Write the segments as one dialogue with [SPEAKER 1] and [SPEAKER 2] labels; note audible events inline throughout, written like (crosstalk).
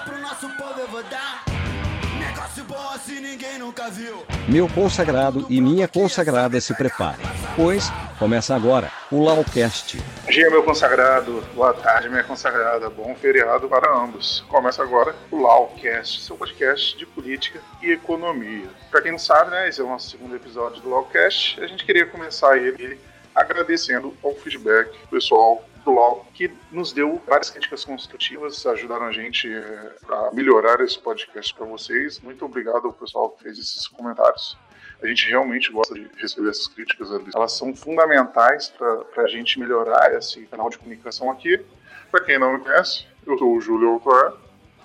[SPEAKER 1] Pro nosso povo eu vou dar. Negócio bom assim ninguém nunca viu.
[SPEAKER 2] Meu consagrado e minha consagrada se preparem, pois começa agora o Laucast.
[SPEAKER 3] Bom dia, meu consagrado. Boa tarde, minha consagrada. Bom feriado para ambos. Começa agora o Laucast, seu podcast de política e economia. Para quem não sabe, né, esse é o nosso segundo episódio do Laucast. A gente queria começar ele agradecendo ao feedback pessoal do LOL, que nos deu várias críticas construtivas, ajudaram a gente é, a melhorar esse podcast para vocês. Muito obrigado ao pessoal que fez esses comentários. A gente realmente gosta de receber essas críticas, elas são fundamentais para a gente melhorar esse canal de comunicação aqui. Para quem não me conhece, eu sou o Júlio Autor.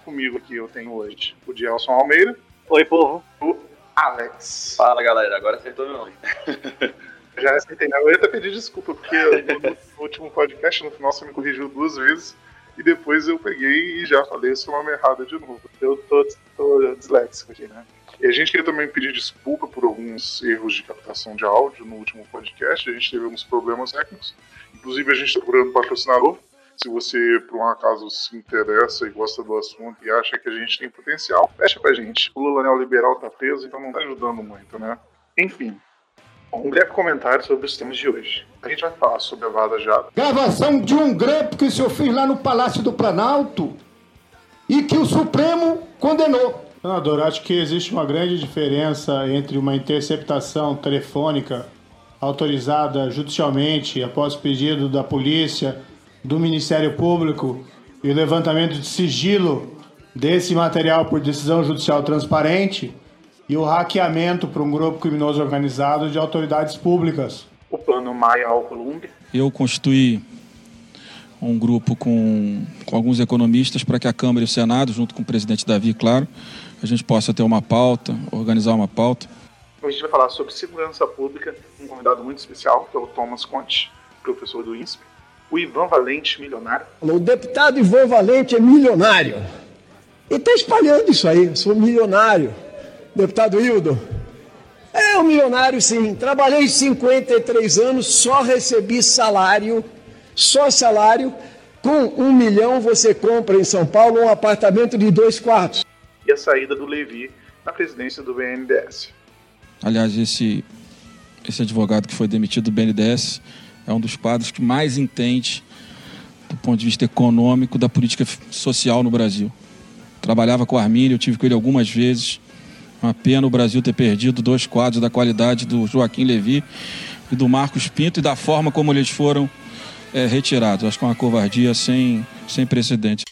[SPEAKER 3] Comigo aqui eu tenho hoje o Dielson Almeida.
[SPEAKER 4] Oi, povo.
[SPEAKER 3] O Alex.
[SPEAKER 4] Fala, galera. Agora acertou meu nome. (laughs)
[SPEAKER 3] Já aceitei. Eu ia até pedir desculpa, porque no (laughs) último podcast, no final, você me corrigiu duas vezes. E depois eu peguei e já falei esse nome errado de novo. Eu tô, tô disléxico aqui, né? E a gente queria também pedir desculpa por alguns erros de captação de áudio no último podcast. A gente teve alguns problemas técnicos. Inclusive, a gente está procurando patrocinador. Se você, por um acaso, se interessa e gosta do assunto e acha que a gente tem potencial, fecha pra gente. O Lula neoliberal tá preso, então não tá ajudando muito, né? Enfim, um breve comentário sobre os temas de hoje. A gente vai falar sobre a Vaza Jato.
[SPEAKER 5] Gravação de um grampo que o senhor fez lá no Palácio do Planalto e que o Supremo condenou.
[SPEAKER 6] Senador, acho que existe uma grande diferença entre uma interceptação telefônica autorizada judicialmente após pedido da polícia, do Ministério Público e o levantamento de sigilo desse material por decisão judicial transparente e o hackeamento para um grupo criminoso organizado de autoridades públicas.
[SPEAKER 3] O plano Maia ao Colômbia.
[SPEAKER 7] Eu constituí um grupo com, com alguns economistas para que a Câmara e o Senado, junto com o presidente Davi, claro, a gente possa ter uma pauta, organizar uma pauta.
[SPEAKER 3] Hoje a gente vai falar sobre segurança pública, um convidado muito especial, que é o Thomas Conte, professor do INSP. O Ivan Valente, milionário.
[SPEAKER 5] O deputado Ivan Valente é milionário. E está espalhando isso aí, sou milionário. Deputado Hildo, é um milionário sim. Trabalhei 53 anos, só recebi salário, só salário. Com um milhão você compra em São Paulo um apartamento de dois quartos.
[SPEAKER 3] E a saída do Levi na presidência do BNDES.
[SPEAKER 7] Aliás, esse, esse advogado que foi demitido do BNDES é um dos quadros que mais entende, do ponto de vista econômico, da política social no Brasil. Trabalhava com o Armínio, eu tive com ele algumas vezes uma pena o Brasil ter perdido dois quadros da qualidade do Joaquim Levi e do Marcos Pinto e da forma como eles foram é, retirados. Acho que é uma covardia sem, sem precedente.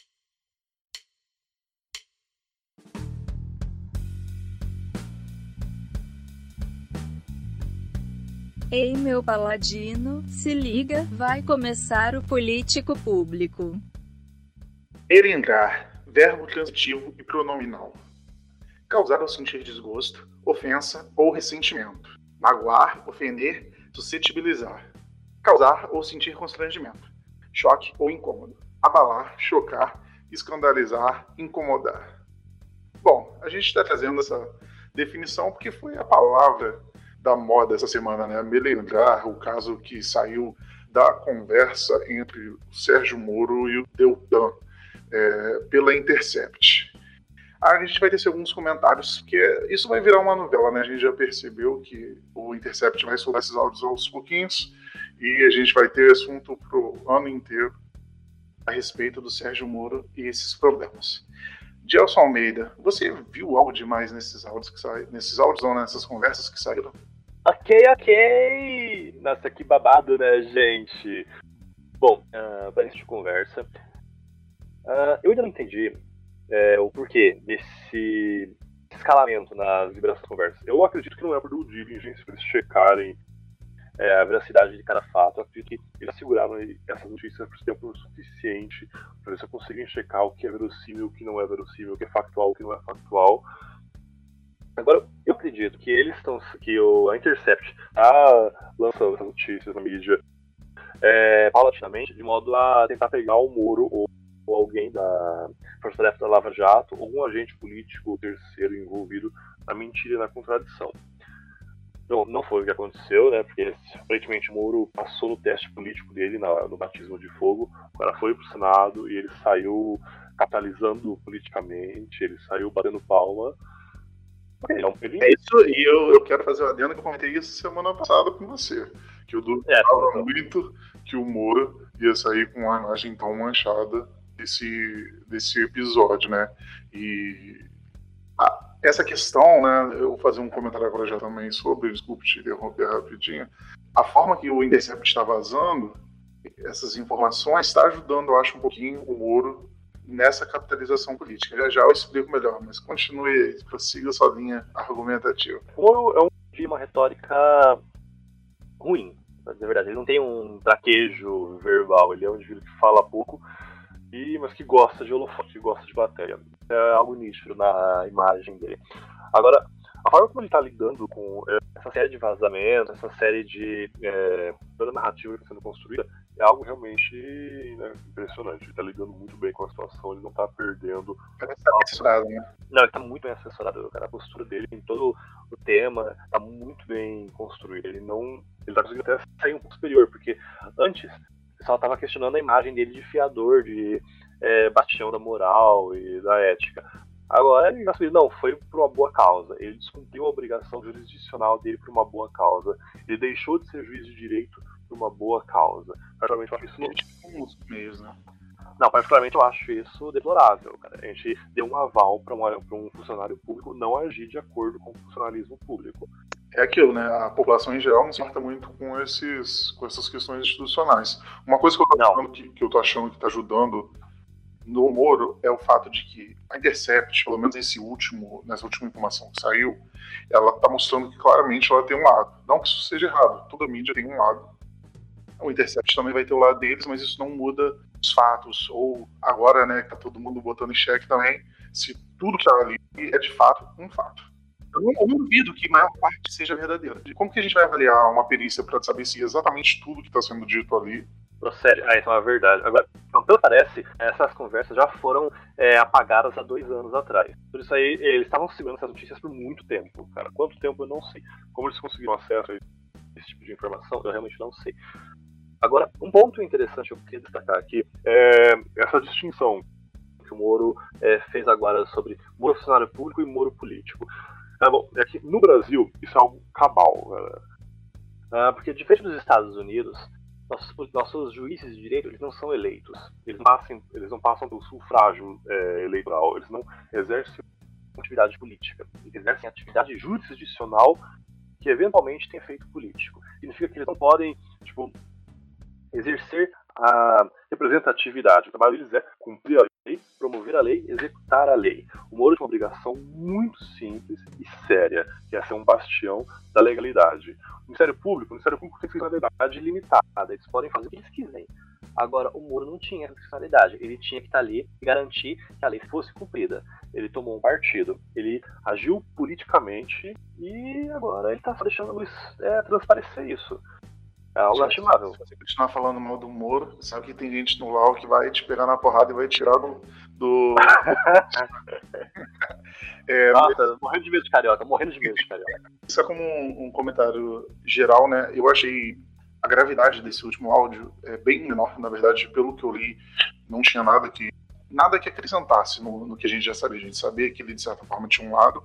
[SPEAKER 8] Ei, meu paladino, se liga, vai começar o político público.
[SPEAKER 3] Erendrar, verbo transitivo e pronominal causar ou sentir desgosto, ofensa ou ressentimento, magoar, ofender, suscetibilizar, causar ou sentir constrangimento, choque ou incômodo, abalar, chocar, escandalizar, incomodar. Bom, a gente está trazendo essa definição porque foi a palavra da moda essa semana, né? Me lembrar o caso que saiu da conversa entre o Sérgio Moro e o Deltan é, pela Intercept a gente vai ter alguns comentários, porque isso vai virar uma novela, né? A gente já percebeu que o Intercept vai soltar esses áudios aos pouquinhos e a gente vai ter assunto pro ano inteiro a respeito do Sérgio Moro e esses problemas. Gelson Almeida, você viu algo demais nesses áudios que saíram, nesses áudios ou nessas conversas que saíram?
[SPEAKER 4] Ok, ok! Nossa, que babado, né, gente? Bom, uh, para de conversa, uh, eu ainda não entendi é, o porquê desse escalamento nas liberações conversas. Eu acredito que não é por due diligence, para eles checarem é, a veracidade de cada fato. Eu acredito que eles seguraram essas notícias por tempo suficiente para eles conseguirem checar o que é verossímil, o que não é verossímil, o que é factual, o que não é factual. Agora, eu acredito que eles estão. que o, a Intercept está lançando essas notícias na mídia é, paulatinamente, de modo a tentar pegar o Moro ou ou alguém da Força Tarefa da Lava Jato, ou um agente político ou terceiro envolvido na mentira e na contradição. Não, não foi o que aconteceu, né? Porque aparentemente o Moro passou no teste político dele, na, no batismo de fogo. O cara foi pro Senado e ele saiu capitalizando politicamente, ele saiu batendo palma.
[SPEAKER 3] Ele é, um é isso, e eu, eu quero fazer uma adendo que eu comentei isso semana passada com você. Que eu duvidava é, muito que o Moro ia sair com uma imagem tão manchada desse, desse episódio, né? E a, essa questão, né? Eu vou fazer um comentário agora já também sobre, desculpe te interromper rapidinho. A forma que o Intercept está vazando essas informações está ajudando, eu acho, um pouquinho o Moro nessa capitalização política. Já já eu explico melhor, mas continue, prossiga sua linha argumentativa.
[SPEAKER 4] O Moro é um de uma retórica ruim, pra dizer a verdade. Ele não tem um traquejo verbal, ele é um indivíduo que fala pouco, e, mas que gosta de holofote, que gosta de bateria. É algo nítido na imagem dele. Agora, a forma como ele está lidando com é, essa série de vazamentos, essa série de é, toda a narrativa que está sendo construída, é algo realmente né, impressionante. Ele está lidando muito bem com a situação, ele não está perdendo.
[SPEAKER 3] Parece tá assessorado, né?
[SPEAKER 4] Não, ele está muito bem assessorado. Cara. A postura dele em todo o tema está muito bem construída. Ele não. Ele está conseguindo até sair um pouco superior, porque antes o pessoal estava questionando a imagem dele de fiador, de é, bastião da moral e da ética. Agora ele assumiu, não, foi por uma boa causa. Ele descumpriu a obrigação jurisdicional dele por uma boa causa. Ele deixou de ser juiz de direito por uma boa causa. Particularmente eu acho isso meios, né? Não, particularmente eu acho isso deplorável, cara. A gente deu um aval para um funcionário público não agir de acordo com o funcionalismo público.
[SPEAKER 3] É aquilo, né? A população em geral não se importa muito com, esses, com essas questões institucionais. Uma coisa que eu tô achando que, que, eu tô achando que tá ajudando no Moro é o fato de que a Intercept, pelo menos esse último, nessa última informação que saiu, ela está mostrando que claramente ela tem um lado. Não que isso seja errado, toda mídia tem um lado. O Intercept também vai ter o lado deles, mas isso não muda os fatos. Ou agora, né, que tá todo mundo botando em xeque também, se tudo que tá ali é de fato um fato. Eu não, duvido que a maior parte seja verdadeira. Como que a gente vai avaliar uma perícia para saber se exatamente tudo que está sendo dito ali
[SPEAKER 4] Procede. Ah, então é verdade. Agora, então, pelo parece, essas conversas já foram é, apagadas há dois anos atrás. Por isso aí, eles estavam segurando essas notícias por muito tempo, cara. Quanto tempo eu não sei. Como eles conseguiram acesso a esse tipo de informação, eu realmente não sei. Agora, um ponto interessante que eu queria destacar aqui é essa distinção que o Moro é, fez agora sobre Moro funcionário público e Moro político. É, bom, é que no Brasil isso é algo cabal, ah, porque diferente dos Estados Unidos, nossos, nossos juízes de direito eles não são eleitos, eles não passam, eles não passam pelo sufrágio é, eleitoral, eles não exercem atividade política, eles exercem atividade jurisdicional que eventualmente tem efeito político. Significa que eles não podem, tipo, exercer a representatividade. O trabalho deles é cumprir a lei, promover a lei, executar a lei. O Moro tem uma obrigação muito simples e séria, que é ser um bastião da legalidade. O Ministério Público, o Ministério Público tem funcionalidade limitada, eles podem fazer o que eles quiserem. Agora, o Moro não tinha essa funcionalidade, ele tinha que estar ali e garantir que a lei fosse cumprida. Ele tomou um partido, ele agiu politicamente e agora ele está deixando é, transparecer isso. É algo lastimável.
[SPEAKER 3] Se você continuar falando mal do Moro, sabe que tem gente no LAU que vai te pegar na porrada e vai tirar do. do... (laughs)
[SPEAKER 4] é, Nossa, mas... morrendo de medo de carioca, morrendo de medo de carioca.
[SPEAKER 3] Só como um, um, comentário geral, né? Eu achei a gravidade desse último áudio é bem menor, na verdade, pelo que eu li, não tinha nada que. Nada que acrescentasse no, no que a gente já sabia. A gente sabia que ele, de certa forma, tinha um lado,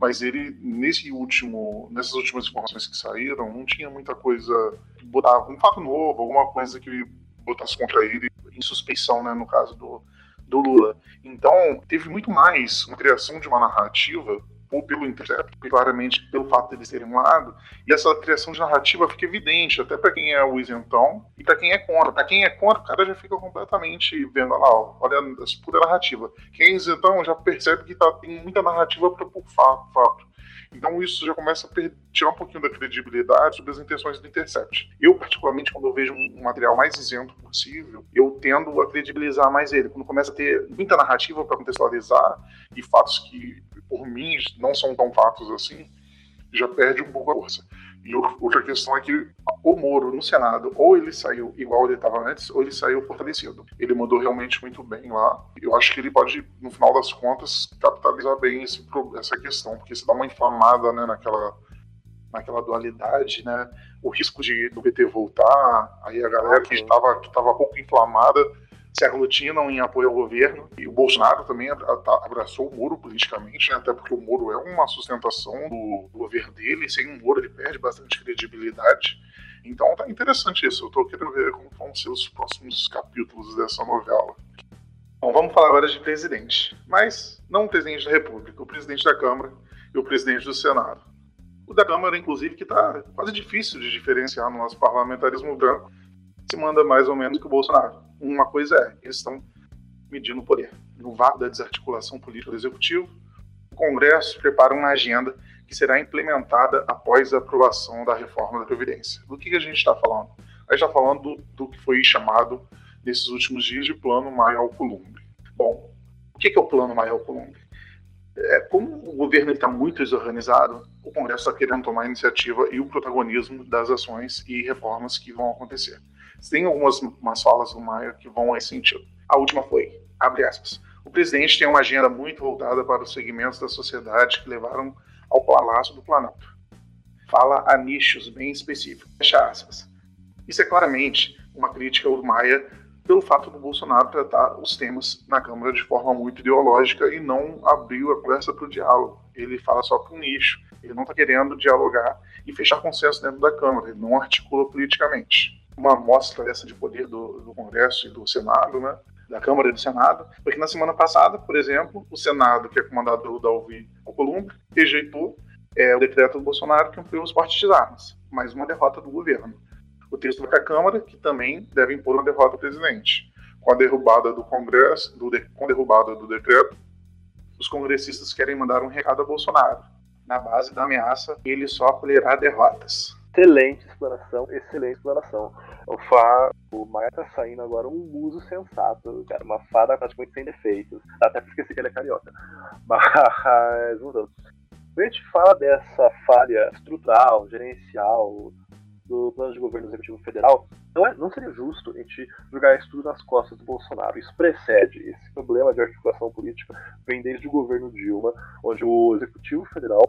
[SPEAKER 3] mas ele nesse último, nessas últimas informações que saíram, não tinha muita coisa que um fato novo, alguma coisa que botasse contra ele em suspeição, né, no caso do, do Lula. Então, teve muito mais uma criação de uma narrativa ou pelo Intercept, claramente pelo fato de eles serem um lado, e essa criação de narrativa fica evidente, até para quem é o isentão e para quem é contra. Para quem é contra, o cara já fica completamente vendo lá, ó, olha a pura narrativa. Quem é isentão já percebe que tá, tem muita narrativa para por fato, fato. Então isso já começa a tirar um pouquinho da credibilidade sobre as intenções do Intercept. Eu, particularmente, quando eu vejo um material mais isento possível, eu tendo a credibilizar mais ele. Quando começa a ter muita narrativa para contextualizar e fatos que, por mim, não são tão fatos assim, já perde um pouco a força. E outra questão é que o Moro no Senado, ou ele saiu igual ele estava antes, ou ele saiu fortalecido. Ele mandou realmente muito bem lá. Eu acho que ele pode, no final das contas, capitalizar bem esse, essa questão, porque se dá uma inflamada né, naquela, naquela dualidade, né? O risco de do PT voltar, aí a galera que estava que estava pouco inflamada se aglutinam em apoio ao governo. E o Bolsonaro também abraçou o Moro politicamente, né? até porque o Moro é uma sustentação do governo dele. Sem o Moro, ele perde bastante credibilidade. Então tá interessante isso. Eu tô querendo ver como vão ser os próximos capítulos dessa novela. Bom, vamos falar agora de presidente. Mas não o presidente da República, o presidente da Câmara e o presidente do Senado. O da Câmara, inclusive, que está quase difícil de diferenciar no nosso parlamentarismo branco, se manda mais ou menos que o Bolsonaro. Uma coisa é, eles estão medindo o poder. No vácuo da desarticulação política do Executivo, o Congresso prepara uma agenda que será implementada após a aprovação da reforma da Previdência. Do que, a gente está falando? A gente está falando do, do, que foi chamado nesses últimos dias de Plano Maio Alcolumbre. Bom, o que, é o Plano Maio Alcolumbre? É, como o governo está muito desorganizado, o Congresso está querendo tomar a iniciativa e o protagonismo das ações e reformas que vão acontecer. Tem algumas umas falas do Maia que vão nesse sentido. A última foi, abre aspas, o presidente tem uma agenda muito voltada para os segmentos da sociedade que levaram ao Palácio do Planalto. Fala a nichos bem específicos. Fecha aspas. Isso é claramente uma crítica ao Maia pelo fato do Bolsonaro tratar os temas na Câmara de forma muito ideológica e não abriu a conversa para o diálogo. Ele fala só para um nicho. Ele não está querendo dialogar e fechar consenso dentro da Câmara. Ele não articula politicamente uma amostra dessa de poder do, do Congresso e do Senado, né? da Câmara e do Senado, porque na semana passada, por exemplo, o Senado, que é comandado pelo Dalvi Alcolumbre, rejeitou é, o decreto do Bolsonaro que ampliou os portes de armas, mais uma derrota do governo. O texto vai para a Câmara, que também deve impor uma derrota ao presidente. Com a derrubada do Congresso, do de, com a derrubada do decreto, os congressistas querem mandar um recado a Bolsonaro. Na base da ameaça, ele só colherá derrotas
[SPEAKER 4] excelente exploração, excelente exploração. O Fá, o Maia tá saindo agora um muso sensato, cara, uma fada praticamente sem defeitos. Até porque esqueci que ele é carioca. (laughs) Mas, mudando. Quando a gente fala dessa falha estrutural, gerencial, do plano de governo executivo federal, não, é, não seria justo a gente jogar isso tudo nas costas do Bolsonaro. Isso precede. Esse problema de articulação política vem desde o governo Dilma, onde o executivo federal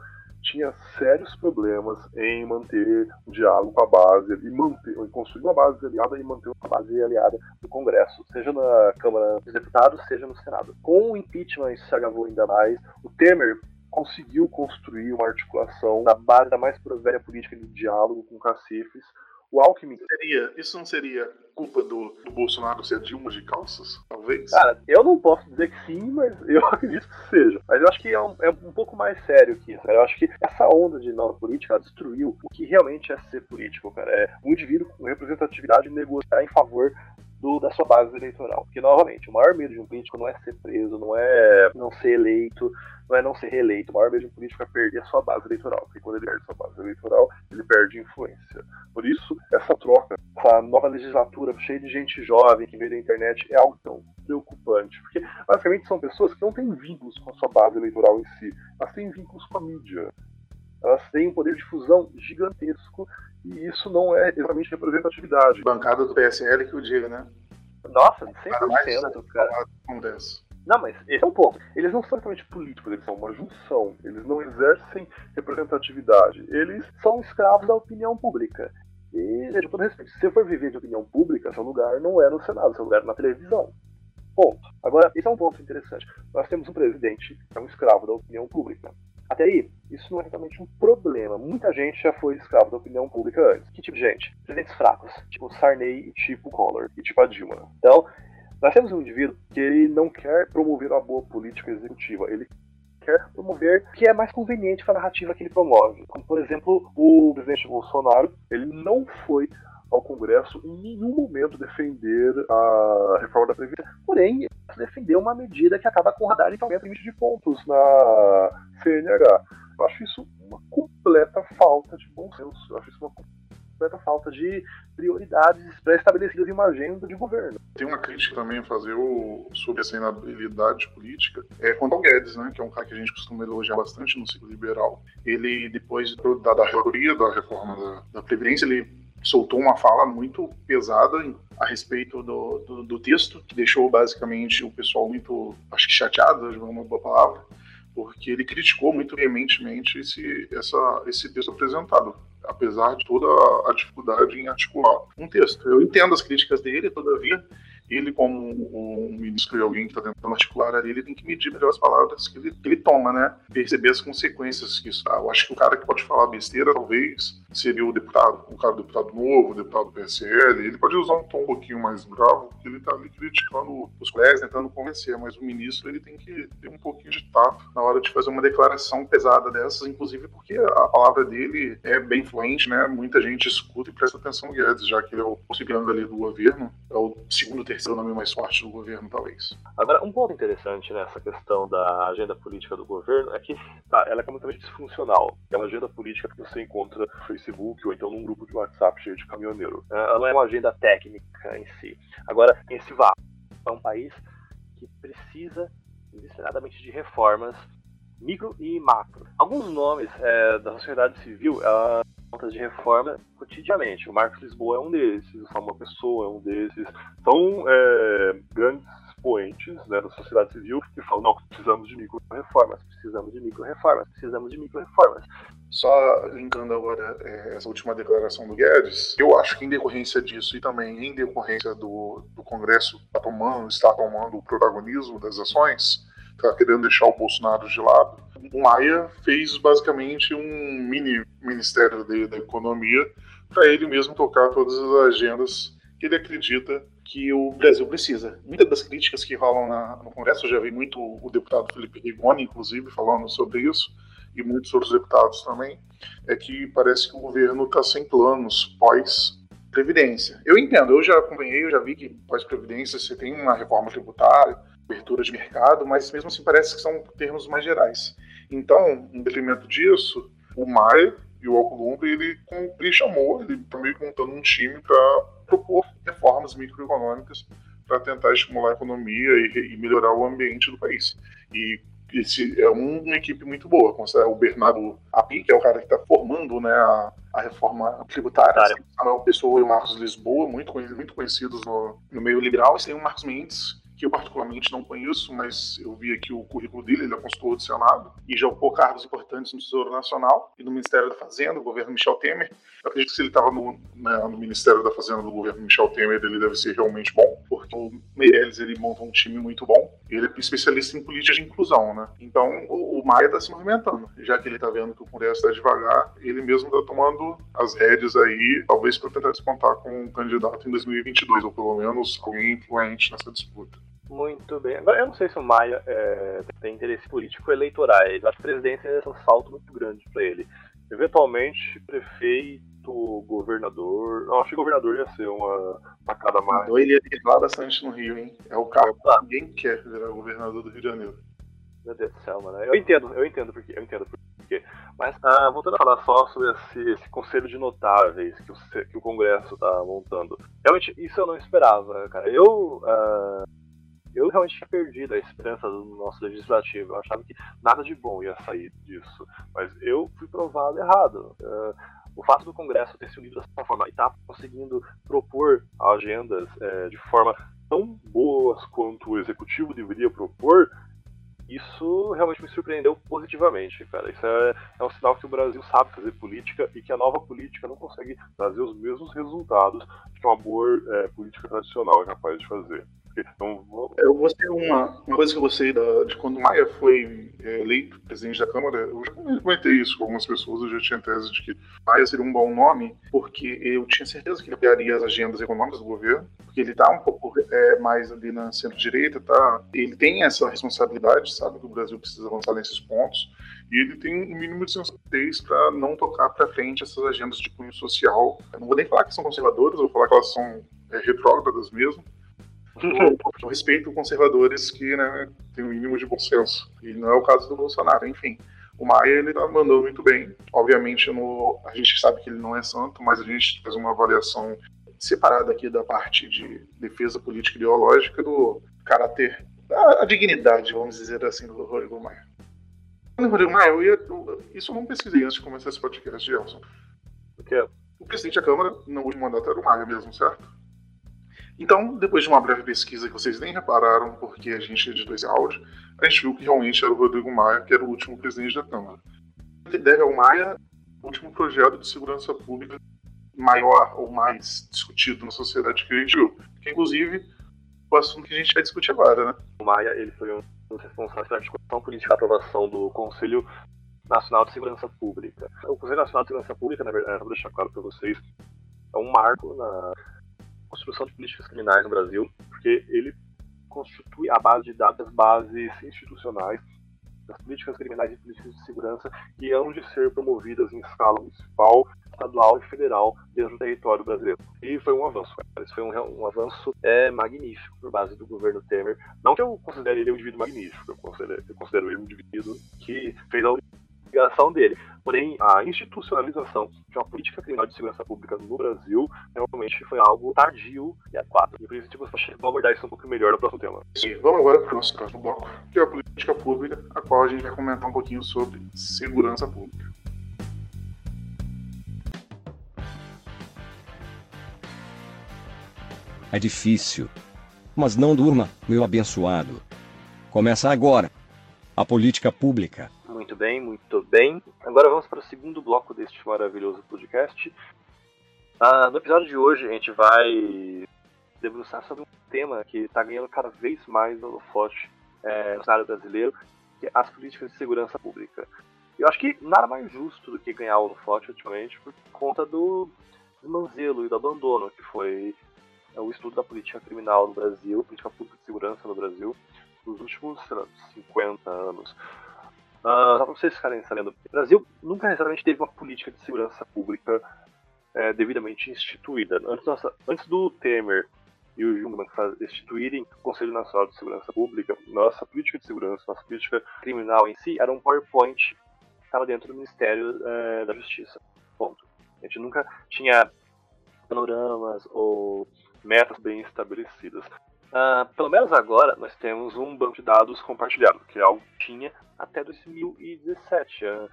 [SPEAKER 4] tinha sérios problemas em manter o diálogo com a base e manter, em construir uma base aliada e manter uma base aliada do Congresso, seja na Câmara dos Deputados, seja no Senado. Com o impeachment isso se agravou ainda mais. O Temer conseguiu construir uma articulação na base da mais velha política de diálogo com cacifes, o Alckmin.
[SPEAKER 3] Seria, isso não seria culpa do, do, Bolsonaro ser Dilma de calças? Talvez?
[SPEAKER 4] Cara, eu não posso dizer que sim, mas (laughs) eu acredito que seja. Mas eu acho que é um, é um pouco mais sério que isso. Cara. Eu acho que essa onda de nova política destruiu o que realmente é ser político, cara. É um indivíduo com representatividade negociar em favor do, da sua base eleitoral. Porque, novamente, o maior medo de um político não é ser preso, não é não ser eleito, não é não ser reeleito. O maior medo de um político é perder a sua base eleitoral. Porque quando ele perde a sua base eleitoral, ele perde influência. Por isso, essa troca, essa nova legislatura cheia de gente jovem que veio da internet é algo tão preocupante. Porque, basicamente, são pessoas que não têm vínculos com a sua base eleitoral em si. Elas têm vínculos com a mídia elas têm um poder de fusão gigantesco e isso não é exatamente representatividade.
[SPEAKER 3] Bancada do PSL que o diga, né?
[SPEAKER 4] Nossa, 100%, cara.
[SPEAKER 3] Congresso.
[SPEAKER 4] Não, mas esse é um ponto. Eles não são exatamente políticos, eles são uma junção. Eles não exercem representatividade. Eles são escravos da opinião pública. E, de todo respeito, se você for viver de opinião pública, seu lugar não é no Senado, seu lugar é na televisão. Ponto. Agora, esse é um ponto interessante. Nós temos um presidente que é um escravo da opinião pública. Até aí, isso não é exatamente um problema. Muita gente já foi escravo da opinião pública antes. Que tipo de gente? Presidentes fracos, tipo Sarney e tipo Collor, e tipo a Dilma. Então, nós temos um indivíduo que ele não quer promover uma boa política executiva, ele quer promover o que é mais conveniente para a narrativa que ele promove. Como, por exemplo, o presidente Bolsonaro, ele não foi ao Congresso em nenhum momento defender a reforma da Previdência. Porém, defendeu uma medida que acaba com o radar e que aumenta o limite de pontos na CNH. Eu acho isso uma completa falta de bom senso. Eu acho isso uma completa falta de prioridades pré-estabelecidas em uma agenda de governo.
[SPEAKER 3] Tem uma crítica também a fazer sobre essa inabilidade política é quanto ao Guedes, né, que é um cara que a gente costuma elogiar bastante no ciclo liberal. Ele, depois da, da da reforma da, da Previdência, ele soltou uma fala muito pesada a respeito do, do, do, texto, que deixou basicamente o pessoal muito, acho que chateado, de uma boa palavra, porque ele criticou muito veementemente esse, essa, esse texto apresentado, apesar de toda a dificuldade em articular um texto. Eu entendo as críticas dele, todavia, ele, como um ministro e alguém que está tentando articular ali, ele tem que medir melhor as palavras que ele, que ele toma, né? Perceber as consequências que isso dá. Eu acho que o cara que pode falar besteira, talvez, seria o deputado, o cara do deputado novo, o deputado do PSL. Ele pode usar um tom um pouquinho mais bravo, porque ele está ali criticando os colegas, tentando convencer, mas o ministro ele tem que ter um pouquinho de tato na hora de fazer uma declaração pesada dessas, inclusive porque a palavra dele é bem fluente, né? Muita gente escuta e presta atenção Guedes, já que ele é o possível ali do governo, é o segundo terceiro nome mais forte do governo, talvez.
[SPEAKER 4] Agora, um ponto interessante nessa questão da agenda política do governo é que tá, ela é completamente disfuncional. É uma agenda política que você encontra no Facebook ou então num grupo de WhatsApp cheio de caminhoneiro. É, ela é uma agenda técnica em si. Agora, em si vá, é um país que precisa desesperadamente de reformas micro e macro. Alguns nomes é, da sociedade civil, ela contas de reforma cotidianamente. O Marcos Lisboa é um desses, o Samuel Pessoa é um desses. São é, grandes expoentes né, da sociedade civil que falam, não, precisamos de micro-reformas, precisamos de micro-reformas, precisamos de micro-reformas.
[SPEAKER 3] Só linkando agora é, essa última declaração do Guedes, eu acho que em decorrência disso e também em decorrência do, do Congresso tá tomando, está tomando o protagonismo das ações, está querendo deixar o Bolsonaro de lado, o Maia fez basicamente um mini Ministério da Economia para ele mesmo tocar todas as agendas que ele acredita que o Brasil precisa. Muitas das críticas que rolam na, no Congresso, eu já vi muito o deputado Felipe Rigoni, inclusive, falando sobre isso, e muitos outros deputados também, é que parece que o governo está sem planos pós-previdência. Eu entendo, eu já acompanhei, eu já vi que pós-previdência você tem uma reforma tributária, abertura de mercado, mas mesmo assim parece que são termos mais gerais. Então, em detrimento disso, o Maia e o Alcolumbre, ele, ele chamou, ele está meio montando um time para propor reformas microeconômicas para tentar estimular a economia e, e, melhorar o ambiente do país. E esse é uma equipe muito boa. O Bernardo Api, que é o cara que está formando né, a, a, reforma tributária. Assim, Samuel Pessoa e o Marcos Lisboa, muito, muito conhecidos no, no meio liberal. E tem o Marcos Mendes, que eu particularmente não conheço, mas eu vi aqui o currículo dele, ele é consultor do Senado e já ocupou cargos importantes no Tesouro Nacional e no Ministério da Fazenda, do governo Michel Temer. Eu acredito que se ele estava no, né, no, Ministério da Fazenda do governo Michel Temer, ele deve ser realmente bom, porque o Meirelles ele monta um time muito bom. Ele é especialista em política de inclusão, né? Então o, o Maia está se movimentando, já que ele está vendo que o Congresso está devagar, ele mesmo está tomando as rédeas aí, talvez para tentar despontar com um candidato em 2022, ou pelo menos alguém influente nessa disputa.
[SPEAKER 4] Muito bem. Agora, eu não sei se o Maia é, tem interesse político eleitorais. Acho que presidência é um salto muito grande para ele. Eventualmente, prefeito, governador. Não, acho que governador ia ser uma tacada mais.
[SPEAKER 3] Ele ia lá bastante no Rio, hein? É o cara que ninguém quer virar governador do Rio de Janeiro.
[SPEAKER 4] Meu Deus do céu, mano. Eu entendo, eu entendo porque. Eu entendo porque. Mas, ah, voltando a falar só sobre esse, esse conselho de notáveis que o, que o Congresso tá montando. Realmente, isso eu não esperava, cara. Eu. Ah eu realmente tinha perdido a esperança do nosso legislativo. Eu achava que nada de bom ia sair disso. Mas eu fui provado errado. Uh, o fato do Congresso ter se unido dessa forma e estar tá conseguindo propor agendas é, de forma tão boas quanto o executivo deveria propor, isso realmente me surpreendeu positivamente, cara. Isso é, é, um sinal que o Brasil sabe fazer política e que a nova política não consegue trazer os mesmos resultados que uma boa é, política tradicional é capaz de fazer.
[SPEAKER 3] Então, eu gostei uma, uma coisa que eu gostei de quando Maia foi é, eleito presidente da Câmara, eu já comentei isso com algumas pessoas, eu já tinha tese de que Maia seria um bom nome, porque eu tinha certeza que ele apoiaria as agendas econômicas do governo, porque ele está um pouco é, mais ali na centro-direita, tá? ele tem essa responsabilidade, sabe, que o Brasil precisa avançar nesses pontos, e ele tem um mínimo de sensatez para não tocar para frente essas agendas de cunho social. Eu não vou nem falar que são conservadoras, vou falar que elas são é, retrógradas mesmo, eu respeito conservadores que né, têm um mínimo de bom senso. E não é o caso do Bolsonaro, enfim. O Maia ele tá mandando muito bem. Obviamente, no, a gente sabe que ele não é santo, mas a gente faz uma avaliação separada aqui da parte de defesa política ideológica do caráter, a, a dignidade, vamos dizer assim, do Rodrigo Maia. Rodrigo Maia, eu ia, eu, isso eu não pesquisei antes de começar esse podcast, Gelson. Porque o presidente da Câmara, no último mandato, era o Maia mesmo, certo? Então, depois de uma breve pesquisa que vocês nem repararam, porque a gente editou esse áudio, a gente viu que realmente era o Rodrigo Maia, que era o último presidente da Câmara. Deve ao Maia o último projeto de segurança pública maior ou mais discutido na sociedade que a gente viu. Que, inclusive, o assunto que a gente vai discutir agora, né?
[SPEAKER 4] O Maia ele foi um dos responsáveis pela discussão política e aprovação do Conselho Nacional de Segurança Pública. O Conselho Nacional de Segurança Pública, na verdade, vou deixar claro para vocês, é um marco na construção de políticas criminais no Brasil, porque ele constitui a base de dados, as bases institucionais das políticas criminais e políticas de segurança que hão de ser promovidas em escala municipal, estadual e federal dentro do território brasileiro. E foi um avanço, cara. Isso foi um, um, avanço é, magnífico por base do governo Temer. Não que eu considere ele um indivíduo magnífico, eu considero, eu considero ele um indivíduo que fez a obrigação dele. Porém, a institucionalização de uma política criminal de segurança pública no Brasil realmente foi algo tardio e adequado. E por isso, tipo, vamos abordar isso um pouco melhor no próximo tema.
[SPEAKER 3] Sim, vamos agora para o nosso próximo bloco, que é a política pública, a qual a gente vai comentar um pouquinho sobre segurança pública.
[SPEAKER 2] É difícil. Mas não durma, meu abençoado. Começa agora. A política pública.
[SPEAKER 4] Muito bem, muito bem. Agora vamos para o segundo bloco deste maravilhoso podcast. Ah, no episódio de hoje a gente vai debruçar sobre um tema que está ganhando cada vez mais holofote é, no cenário brasileiro, que é as políticas de segurança pública. Eu acho que nada mais justo do que ganhar holofote ultimamente por conta do desmanzelo e do abandono que foi é, o estudo da política criminal no Brasil, política pública de segurança no Brasil, nos últimos lá, 50 anos. Uh, só para vocês ficarem sabendo, o Brasil nunca necessariamente teve uma política de segurança pública é, devidamente instituída. Antes, nossa, antes do Temer e o Jungmann instituírem o Conselho Nacional de Segurança Pública, nossa política de segurança, nossa política criminal em si era um PowerPoint que estava dentro do Ministério é, da Justiça. Ponto. A gente nunca tinha panoramas ou metas bem estabelecidas. Uh, pelo menos agora nós temos um banco de dados compartilhado, que é algo que tinha até 2017. Uh,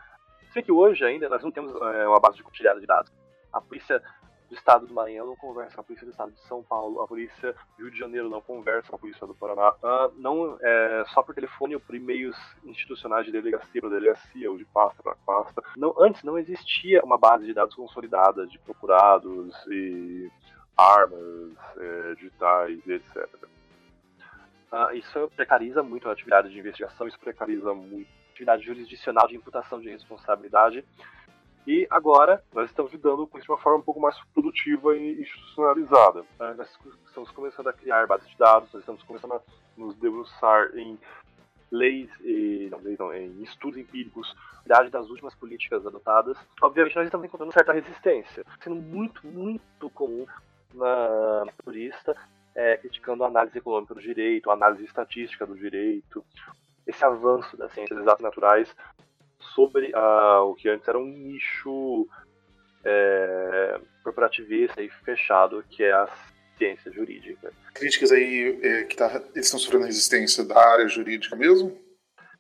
[SPEAKER 4] sei que hoje ainda nós não temos uh, uma base de compartilhado de dados. A polícia do estado do Maranhão não conversa com a polícia do estado de São Paulo, a polícia do Rio de Janeiro não conversa com a polícia do Paraná. Uh, não é, só por telefone ou por e-mails institucionais de delegacia para delegacia ou de pasta para pasta. Não, antes não existia uma base de dados consolidada de procurados e armas é, digitais, etc. Uh, isso precariza muito a atividade de investigação, isso precariza muito a atividade jurisdicional de imputação de responsabilidade. E agora nós estamos lidando com isso de uma forma um pouco mais produtiva e institucionalizada. Uh, nós estamos começando a criar bases de dados, nós estamos começando a nos debruçar em leis, e, não, leis não, em estudos empíricos, idade das últimas políticas adotadas. Obviamente nós estamos encontrando certa resistência, sendo muito, muito comum na turista é, criticando a análise econômica do direito, a análise estatística do direito, esse avanço das ciências exatas naturais sobre uh, o que antes era um nicho é, corporativista e fechado, que é a ciência jurídica.
[SPEAKER 3] Críticas aí é, que tá, eles estão sofrendo resistência da área jurídica mesmo?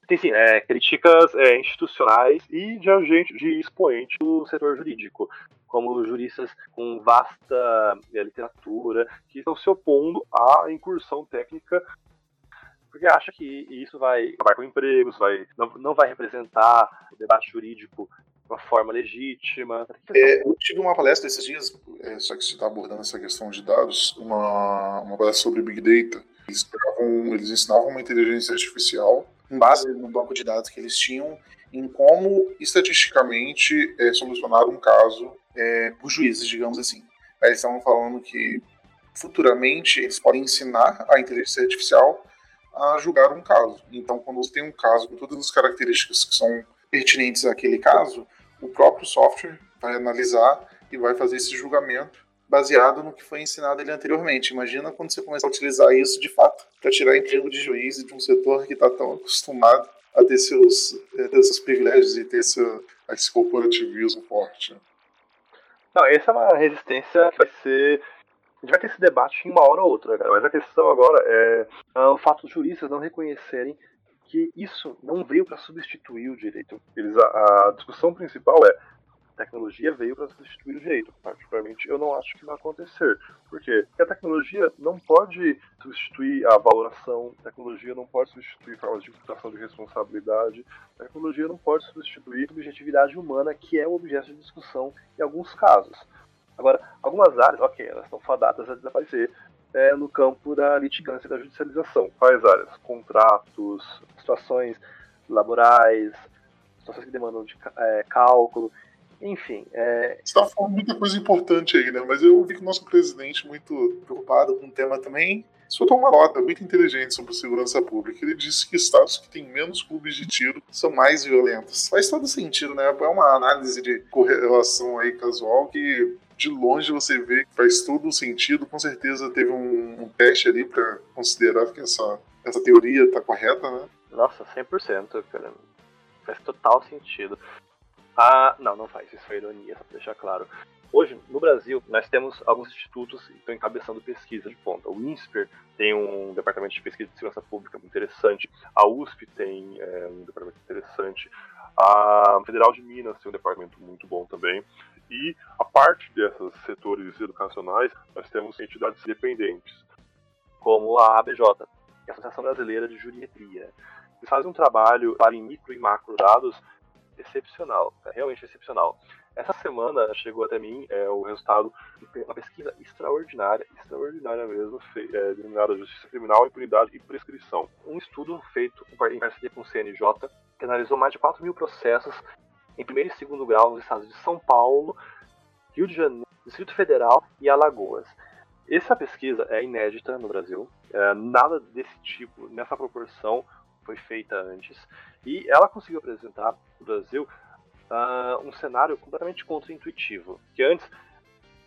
[SPEAKER 4] Tem sim, é, críticas é, institucionais e de agente, de expoente do setor jurídico como juristas com vasta é, literatura, que estão se opondo à incursão técnica, porque acha que isso vai acabar com empregos, vai, não, não vai representar o debate jurídico de uma forma legítima.
[SPEAKER 3] É, eu tive uma palestra esses dias, é, só que você está abordando essa questão de dados, uma, uma palestra sobre Big Data. Eles, eles ensinavam uma inteligência artificial com base no banco de dados que eles tinham em como estatisticamente é, solucionar um caso é, por juízes, digamos assim. Eles estavam falando que futuramente eles podem ensinar a inteligência artificial a julgar um caso. Então, quando você tem um caso com todas as características que são pertinentes àquele caso, o próprio software vai analisar e vai fazer esse julgamento baseado no que foi ensinado ali anteriormente. Imagina quando você começar a utilizar isso de fato para tirar emprego de juiz de um setor que está tão acostumado a ter seus, a ter seus privilégios e ter seu, esse corporativismo forte.
[SPEAKER 4] Não, essa é uma resistência que vai ser. A gente vai ter esse debate em uma hora ou outra, cara. Mas a questão agora é uh, o fato dos juristas não reconhecerem que isso não veio para substituir o direito. Eles, a, a, discussão principal é tecnologia veio para substituir o direito. Particularmente, eu não acho que vai acontecer. Por quê? Porque a tecnologia não pode substituir a valoração, a tecnologia não pode substituir formas de imputação de responsabilidade, a tecnologia não pode substituir a objetividade humana, que é o objeto de discussão em alguns casos. Agora, algumas áreas, ok, elas estão fadadas a desaparecer, é, no campo da litigância e da judicialização. Quais áreas? Contratos, situações laborais, situações que demandam de é, cálculo, enfim. É...
[SPEAKER 3] Você está falando muita coisa importante aí, né? Mas eu vi que o nosso presidente, muito preocupado com o tema também, soltou uma nota muito inteligente sobre segurança pública. Ele disse que estados que têm menos clubes de tiro são mais violentos. Faz todo sentido, né? É uma análise de correlação aí casual que de longe você vê que faz todo sentido. Com certeza teve um, um teste ali para considerar que essa, essa teoria está correta, né?
[SPEAKER 4] Nossa, 100%, cara. Faz total sentido. Ah, não, não faz, isso foi ironia, só pra deixar claro. Hoje, no Brasil, nós temos alguns institutos que estão encabeçando pesquisa de ponta. O INSPER tem um departamento de pesquisa de segurança pública muito interessante, a USP tem é, um departamento interessante, a Federal de Minas tem um departamento muito bom também. E a parte desses setores educacionais, nós temos entidades independentes, como a ABJ, é a Associação Brasileira de Jurimetria. Eles fazem um trabalho para micro e macro dados excepcional, é realmente excepcional. Essa semana chegou até mim é, o resultado de uma pesquisa extraordinária, extraordinária mesmo, é, denominada Justiça Criminal, Impunidade e Prescrição. Um estudo feito em parceria com o CNJ, que analisou mais de 4 mil processos em primeiro e segundo grau nos estados de São Paulo, Rio de Janeiro, Distrito Federal e Alagoas. Essa pesquisa é inédita no Brasil, é, nada desse tipo, nessa proporção, foi feita antes, e ela conseguiu apresentar no Brasil uh, um cenário completamente contraintuitivo. Que antes,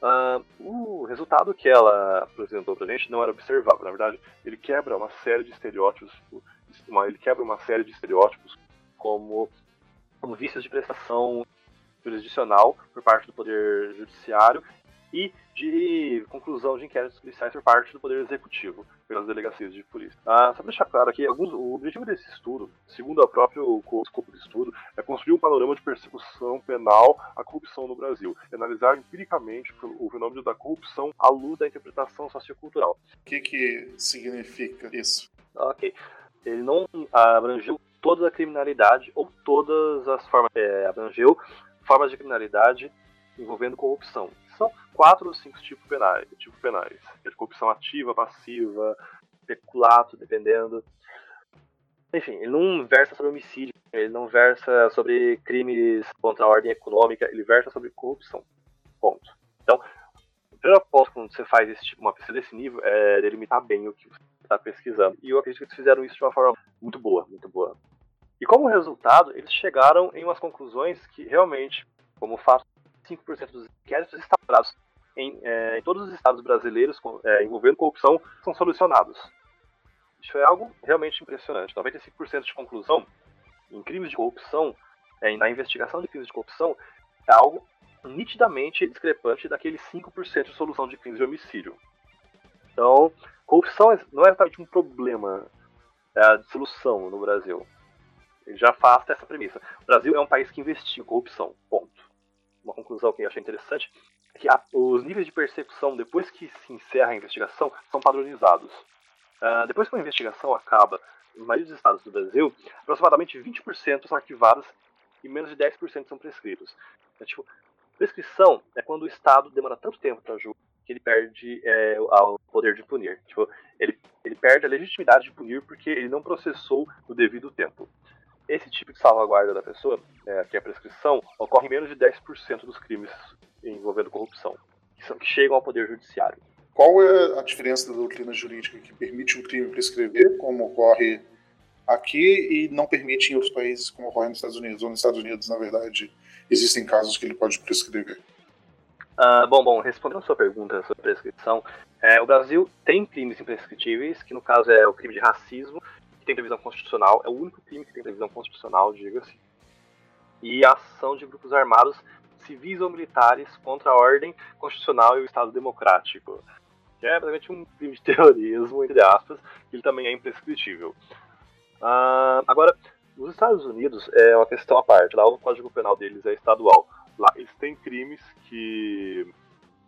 [SPEAKER 4] uh, o resultado que ela apresentou pra gente não era observável. Na verdade, ele quebra uma série de estereótipos, uma, ele quebra uma série de estereótipos como, como vícios de prestação jurisdicional por parte do Poder Judiciário e de conclusão de inquéritos policiais por parte do Poder Executivo, pelas delegacias de polícia. Ah, só para deixar claro aqui, alguns, o objetivo desse estudo, segundo o próprio escopo do estudo, é construir um panorama de persecução penal à corrupção no Brasil, e analisar empiricamente o fenômeno da corrupção à luz da interpretação sociocultural.
[SPEAKER 3] O que, que significa isso?
[SPEAKER 4] Ok. Ele não abrangeu toda a criminalidade ou todas as formas. É, abrangeu formas de criminalidade envolvendo corrupção quatro ou cinco tipos penais, tipos penais. De corrupção ativa, passiva, peculato, dependendo. Enfim, ele não versa sobre homicídio, ele não versa sobre crimes contra a ordem econômica, ele versa sobre corrupção. Ponto. Então, o primeiro apóstolo quando você faz esse tipo, uma pesquisa desse nível é delimitar bem o que você está pesquisando. E eu acredito que eles fizeram isso de uma forma muito boa, muito boa. E como resultado, eles chegaram em umas conclusões que realmente, como fato 5% dos inquéritos instaurados em, é, em, todos os estados brasileiros é, envolvendo corrupção são solucionados. Isso é algo realmente impressionante. 95% de conclusão em crimes de corrupção, é, na investigação de crimes de corrupção, é algo nitidamente discrepante daqueles 5% de solução de crimes de homicídio. Então, corrupção não é exatamente um problema é, de solução no Brasil. Ele já afasta essa premissa. O Brasil é um país que investiga corrupção. Ponto uma conclusão que eu achei interessante, é que a, os níveis de persecução, depois que se encerra a investigação, são padronizados. Uh, depois que uma investigação acaba, na maioria dos estados do Brasil, aproximadamente 20% são arquivados e menos de 10% são prescritos. É, tipo, prescrição é quando o Estado demora tanto tempo para julgar que ele perde é, o poder de punir. Tipo, ele, ele perde a legitimidade de punir porque ele não processou no devido tempo. Esse tipo de salvaguarda da pessoa, é, que é a prescrição, ocorre em menos de 10% dos crimes envolvendo corrupção, que, são, que chegam ao Poder Judiciário.
[SPEAKER 3] Qual é a diferença da doutrina jurídica que permite um crime prescrever, como ocorre aqui, e não permite em outros países, como ocorre nos Estados Unidos? Ou nos Estados Unidos, na verdade, existem casos que ele pode prescrever?
[SPEAKER 4] Uh, bom, bom, respondendo a sua pergunta sobre prescrição, é, o Brasil tem crimes imprescritíveis, que no caso é o crime de racismo que tem previsão constitucional, é o único crime que tem previsão constitucional, diga-se. E a ação de grupos armados civis ou militares contra a ordem constitucional e o Estado democrático. Que é basicamente um crime de (laughs) terrorismo, entre aspas, que ele também é imprescritível. Uh, agora, nos Estados Unidos é uma questão à parte, lá o Código Penal deles é estadual. lá eles têm crimes que.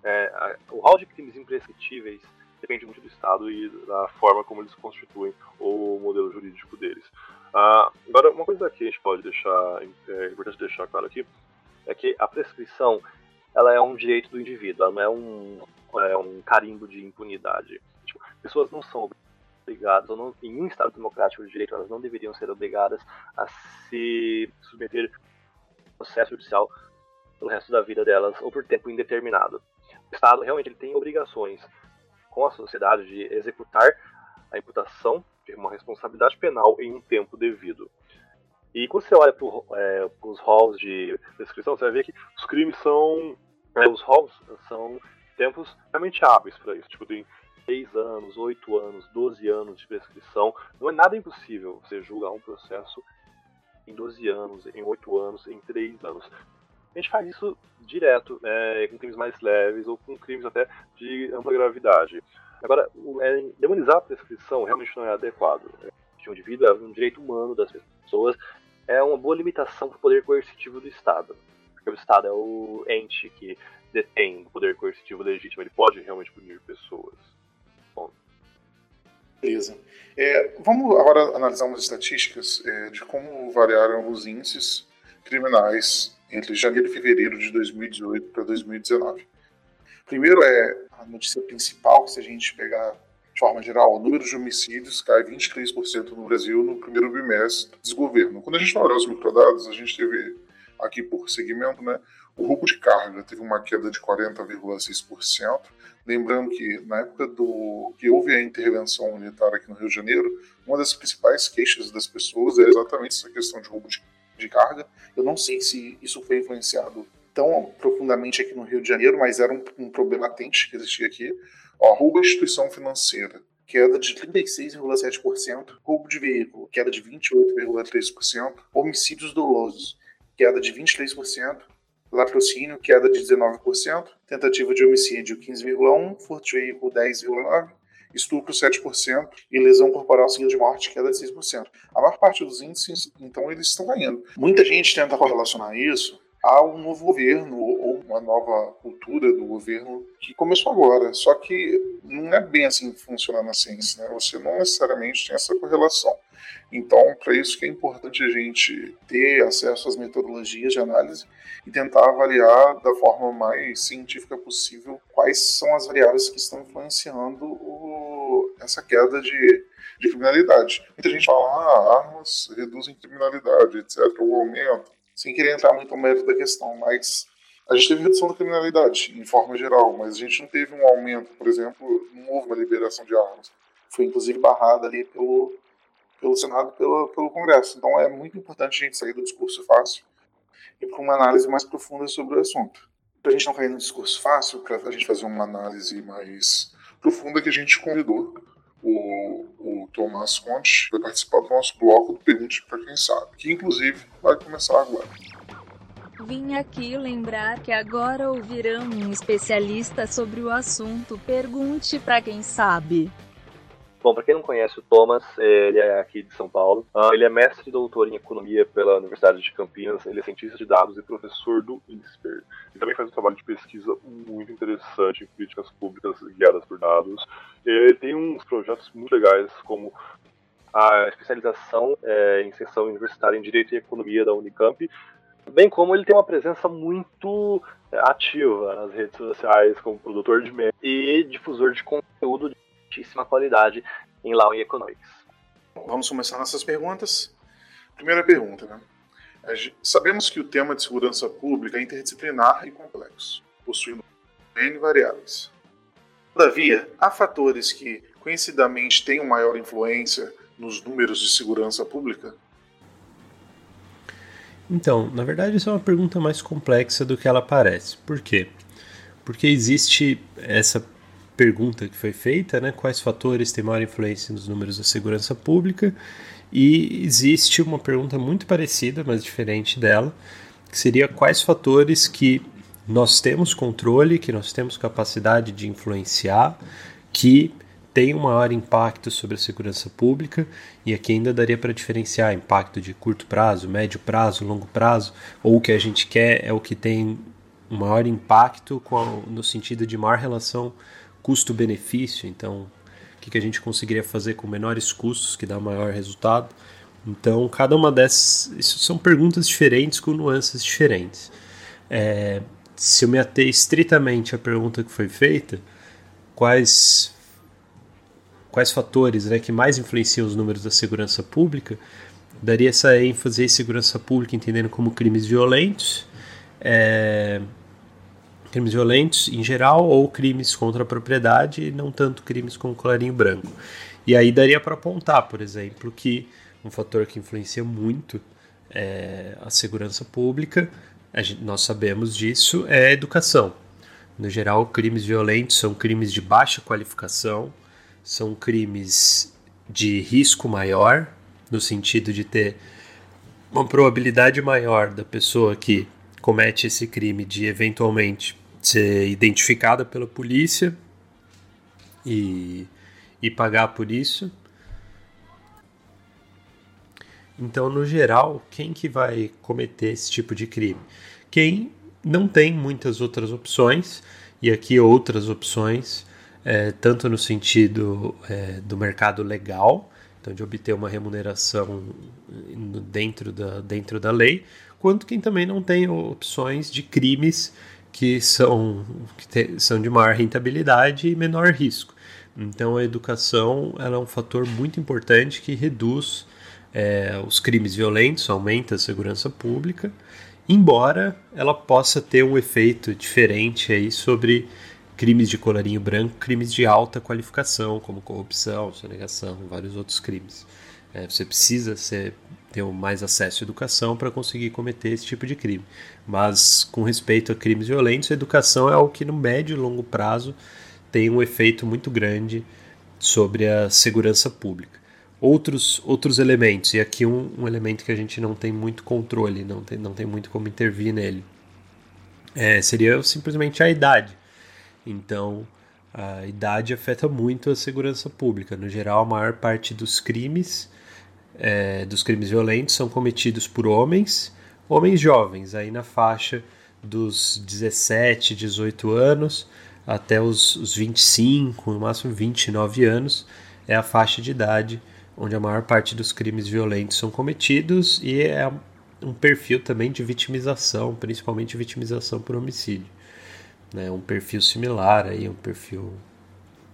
[SPEAKER 4] É, o rol de crimes imprescritíveis depende muito do Estado e da forma como eles constituem o modelo jurídico deles. Ah, agora, uma coisa que a gente pode deixar, é importante deixar claro aqui, é que a prescrição ela é um direito do indivíduo, ela não é um, é um carimbo de impunidade. Tipo, pessoas não são obrigadas, ou não, em um Estado democrático de direito, elas não deveriam ser obrigadas a se submeter ao processo judicial pelo resto da vida delas ou por tempo indeterminado. O Estado realmente ele tem obrigações com a sociedade de executar a imputação de uma responsabilidade penal em um tempo devido. E quando você olha para é, os halls de prescrição, você vai ver que os crimes são. É, os halls são tempos realmente hábeis para isso. Tipo, tem 6 anos, 8 anos, 12 anos de prescrição. Não é nada impossível você julgar um processo em 12 anos, em 8 anos, em 3 anos. A gente faz isso direto, é, com crimes mais leves ou com crimes até de ampla gravidade. Agora, é, demonizar a prescrição realmente não é adequado. O indivíduo é um direito humano das pessoas, é uma boa limitação para o poder coercitivo do Estado. Porque o Estado é o ente que detém o poder coercitivo legítimo, ele pode realmente punir pessoas. Bom.
[SPEAKER 3] Beleza. É, vamos agora analisar umas estatísticas é, de como variaram os índices criminais entre janeiro e fevereiro de 2018 para 2019. Primeiro é a notícia principal, se a gente pegar de forma geral, o número de homicídios cai 23% no Brasil no primeiro bimestre do desgoverno. Quando a gente olha os microdados, a gente teve aqui por segmento, né, o roubo de carga teve uma queda de 40,6%. Lembrando que na época do que houve a intervenção militar aqui no Rio de Janeiro, uma das principais queixas das pessoas é exatamente essa questão de roubo de de carga. Eu não sei se isso foi influenciado tão profundamente aqui no Rio de Janeiro, mas era um, um problema latente que existia aqui. Roubo à instituição financeira, queda de 36,7%, roubo de veículo, queda de 28,3%, homicídios dolosos, queda de 23%, latrocínio, queda de 19%, tentativa de homicídio 15,1%, furto veículo 10,9%, estupro 7% e lesão corporal seguida de morte queda de 6%. A maior parte dos índices, então, eles estão ganhando. Muita gente tenta correlacionar isso a um novo governo ou uma nova cultura do governo que começou agora. Só que não é bem assim que funciona na ciência, né? Você não necessariamente tem essa correlação. Então, para isso que é importante a gente ter acesso às metodologias de análise e tentar avaliar da forma mais científica possível quais são as variáveis que estão influenciando o, essa queda de, de criminalidade. Muita gente fala, ah, armas reduzem criminalidade, etc., ou aumento, sem querer entrar muito no mérito da questão, mas a gente teve redução da criminalidade, em forma geral, mas a gente não teve um aumento, por exemplo, não houve uma liberação de armas. Foi inclusive barrada ali pelo, pelo Senado pelo, pelo Congresso. Então é muito importante a gente sair do discurso fácil e para uma análise mais profunda sobre o assunto. Para a gente não cair no discurso fácil, para a gente fazer uma análise mais profunda, que a gente convidou o, o Tomás Conte para participar do nosso bloco do Pergunte para Quem Sabe, que inclusive vai começar agora.
[SPEAKER 8] Vim aqui lembrar que agora ouvirão um especialista sobre o assunto. Pergunte para quem sabe.
[SPEAKER 4] Bom, para quem não conhece o Thomas, ele é aqui de São Paulo. Ah, ele é mestre e doutor em economia pela Universidade de Campinas. Ele é cientista de dados e professor do INSPER. Ele também faz um trabalho de pesquisa muito interessante em políticas públicas guiadas por dados. Ele tem uns projetos muito legais, como a especialização é, em extensão universitária em Direito e Economia da Unicamp, bem como ele tem uma presença muito é, ativa nas redes sociais como produtor de memes e difusor de conteúdo altíssima qualidade em Law e Economics.
[SPEAKER 3] Vamos começar nossas perguntas. Primeira pergunta, né? Sabemos que o tema de segurança pública é interdisciplinar e complexo, possuindo N variáveis. Todavia, há fatores que, conhecidamente, têm maior influência nos números de segurança pública?
[SPEAKER 9] Então, na verdade, isso é uma pergunta mais complexa do que ela parece. Por quê? Porque existe essa pergunta que foi feita, né? Quais fatores têm maior influência nos números da segurança pública? E existe uma pergunta muito parecida, mas diferente dela, que seria quais fatores que nós temos controle, que nós temos capacidade de influenciar, que tem um maior impacto sobre a segurança pública, e aqui ainda daria para diferenciar impacto de curto prazo, médio prazo, longo prazo, ou o que a gente quer é o que tem maior impacto a, no sentido de maior relação custo-benefício, então o que, que a gente conseguiria fazer com menores custos que dá maior resultado. Então, cada uma dessas são perguntas diferentes com nuances diferentes. É, se eu me ater estritamente à pergunta que foi feita, quais quais fatores né, que mais influenciam os números da segurança pública, daria essa ênfase em segurança pública, entendendo como crimes violentos, é, crimes violentos em geral, ou crimes contra a propriedade, não tanto crimes com colarinho branco. E aí daria para apontar, por exemplo, que um fator que influencia muito é, a segurança pública, gente, nós sabemos disso, é a educação. No geral, crimes violentos são crimes de baixa qualificação, são crimes de risco maior, no sentido de ter uma probabilidade maior da pessoa que comete esse crime de eventualmente ser identificada pela polícia e, e pagar por isso. Então, no geral, quem que vai cometer esse tipo de crime? Quem não tem muitas outras opções, e aqui outras opções é, tanto no sentido é, do mercado legal, então de obter uma remuneração dentro da, dentro da lei, quanto quem também não tem opções de crimes que são, que te, são de maior rentabilidade e menor risco. Então a educação ela é um fator muito importante que reduz é, os crimes violentos, aumenta a segurança pública, embora ela possa ter um efeito diferente aí sobre crimes de colarinho branco, crimes de alta qualificação, como corrupção, sonegação, vários outros crimes. É, você precisa ser, ter mais acesso à educação para conseguir cometer esse tipo de crime. Mas, com respeito a crimes violentos, a educação é algo que, no médio e longo prazo, tem um efeito muito grande sobre a segurança pública. Outros, outros elementos, e aqui um, um elemento que a gente não tem muito controle, não tem, não tem muito como intervir nele, é, seria simplesmente a idade. Então, a idade afeta muito a segurança pública. No geral, a maior parte dos crimes, é, dos crimes violentos, são cometidos por homens, homens jovens, aí na faixa dos 17, 18 anos até os, os 25, no máximo 29 anos, é a faixa de idade onde a maior parte dos crimes violentos são cometidos e é um perfil também de vitimização, principalmente vitimização por homicídio né, um perfil similar, aí, um perfil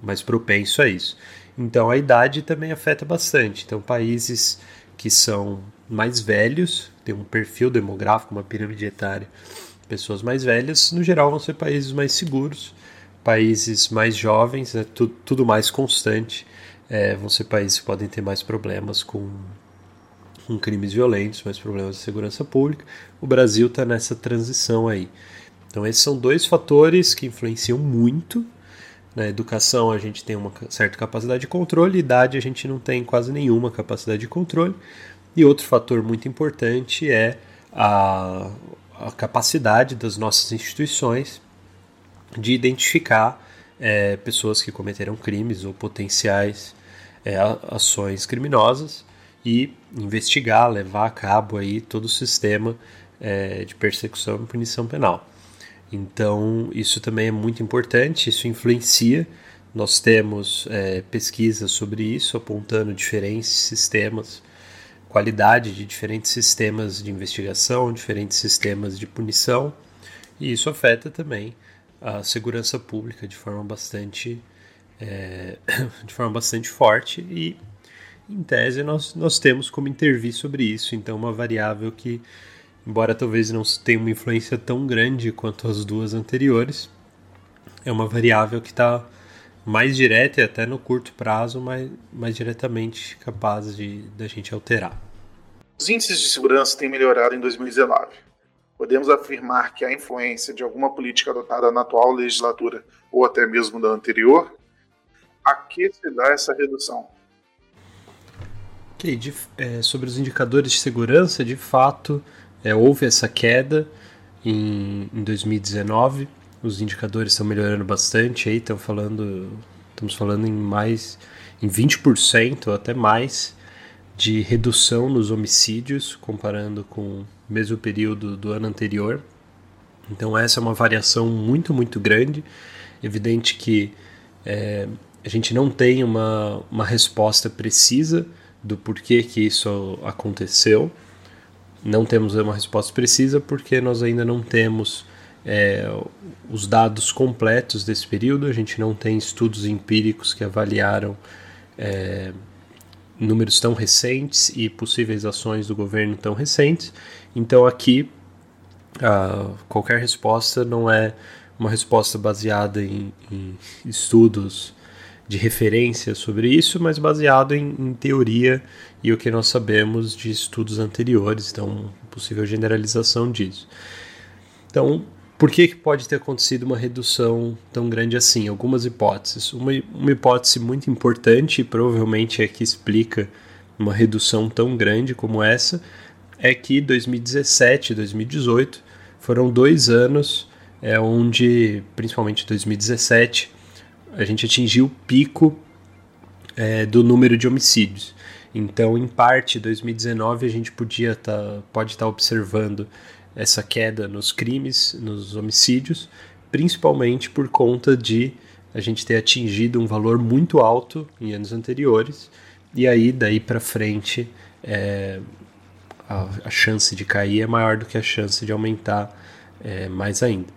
[SPEAKER 9] mais propenso a isso. Então a idade também afeta bastante. Então países que são mais velhos, têm um perfil demográfico, uma pirâmide etária, pessoas mais velhas, no geral vão ser países mais seguros, países mais jovens, né, tudo, tudo mais constante, é, vão ser países que podem ter mais problemas com, com crimes violentos, mais problemas de segurança pública. O Brasil está nessa transição aí. Então, esses são dois fatores que influenciam muito. Na educação, a gente tem uma certa capacidade de controle, idade, a gente não tem quase nenhuma capacidade de controle. E outro fator muito importante é a, a capacidade das nossas instituições de identificar é, pessoas que cometeram crimes ou potenciais é, ações criminosas e investigar, levar a cabo aí todo o sistema é, de persecução e punição penal. Então, isso também é muito importante, isso influencia. Nós temos é, pesquisas sobre isso, apontando diferentes sistemas, qualidade de diferentes sistemas de investigação, diferentes sistemas de punição, e isso afeta também a segurança pública de forma bastante, é, (coughs) de forma bastante forte e, em tese, nós, nós temos como intervir sobre isso. Então, uma variável que embora talvez não tenha uma influência tão grande quanto as duas anteriores, é uma variável que está mais direta e até no curto prazo mais, mais diretamente capaz de da gente alterar.
[SPEAKER 3] Os índices de segurança têm melhorado em 2019. Podemos afirmar que a influência de alguma política adotada na atual legislatura ou até mesmo da anterior, a que se dá essa redução?
[SPEAKER 9] Ok, de, é, sobre os indicadores de segurança, de fato, é, houve essa queda em, em 2019, os indicadores estão melhorando bastante aí, estão falando, Estamos falando em mais em 20% até mais de redução nos homicídios comparando com o mesmo período do ano anterior. Então essa é uma variação muito muito grande. Evidente que é, a gente não tem uma, uma resposta precisa do porquê que isso aconteceu. Não temos uma resposta precisa porque nós ainda não temos é, os dados completos desse período, a gente não tem estudos empíricos que avaliaram é, números tão recentes e possíveis ações do governo tão recentes. Então aqui qualquer resposta não é uma resposta baseada em, em estudos de referência sobre isso, mas baseado em, em, teoria e o que nós sabemos de estudos anteriores, então possível generalização disso. Então, por que, que pode ter acontecido uma redução tão grande assim? Algumas hipóteses. Uma, uma hipótese muito importante, e provavelmente é que explica uma redução tão grande como essa, é que 2017 e 2018 foram dois anos é, onde, principalmente 2017, a gente atingiu o pico é, do número de homicídios. Então, em parte, 2019 a gente podia tá, pode estar tá observando essa queda nos crimes, nos homicídios, principalmente por conta de a gente ter atingido um valor muito alto em anos anteriores e aí daí para frente é, a, a, chance de cair é maior do que a chance de aumentar é, mais ainda.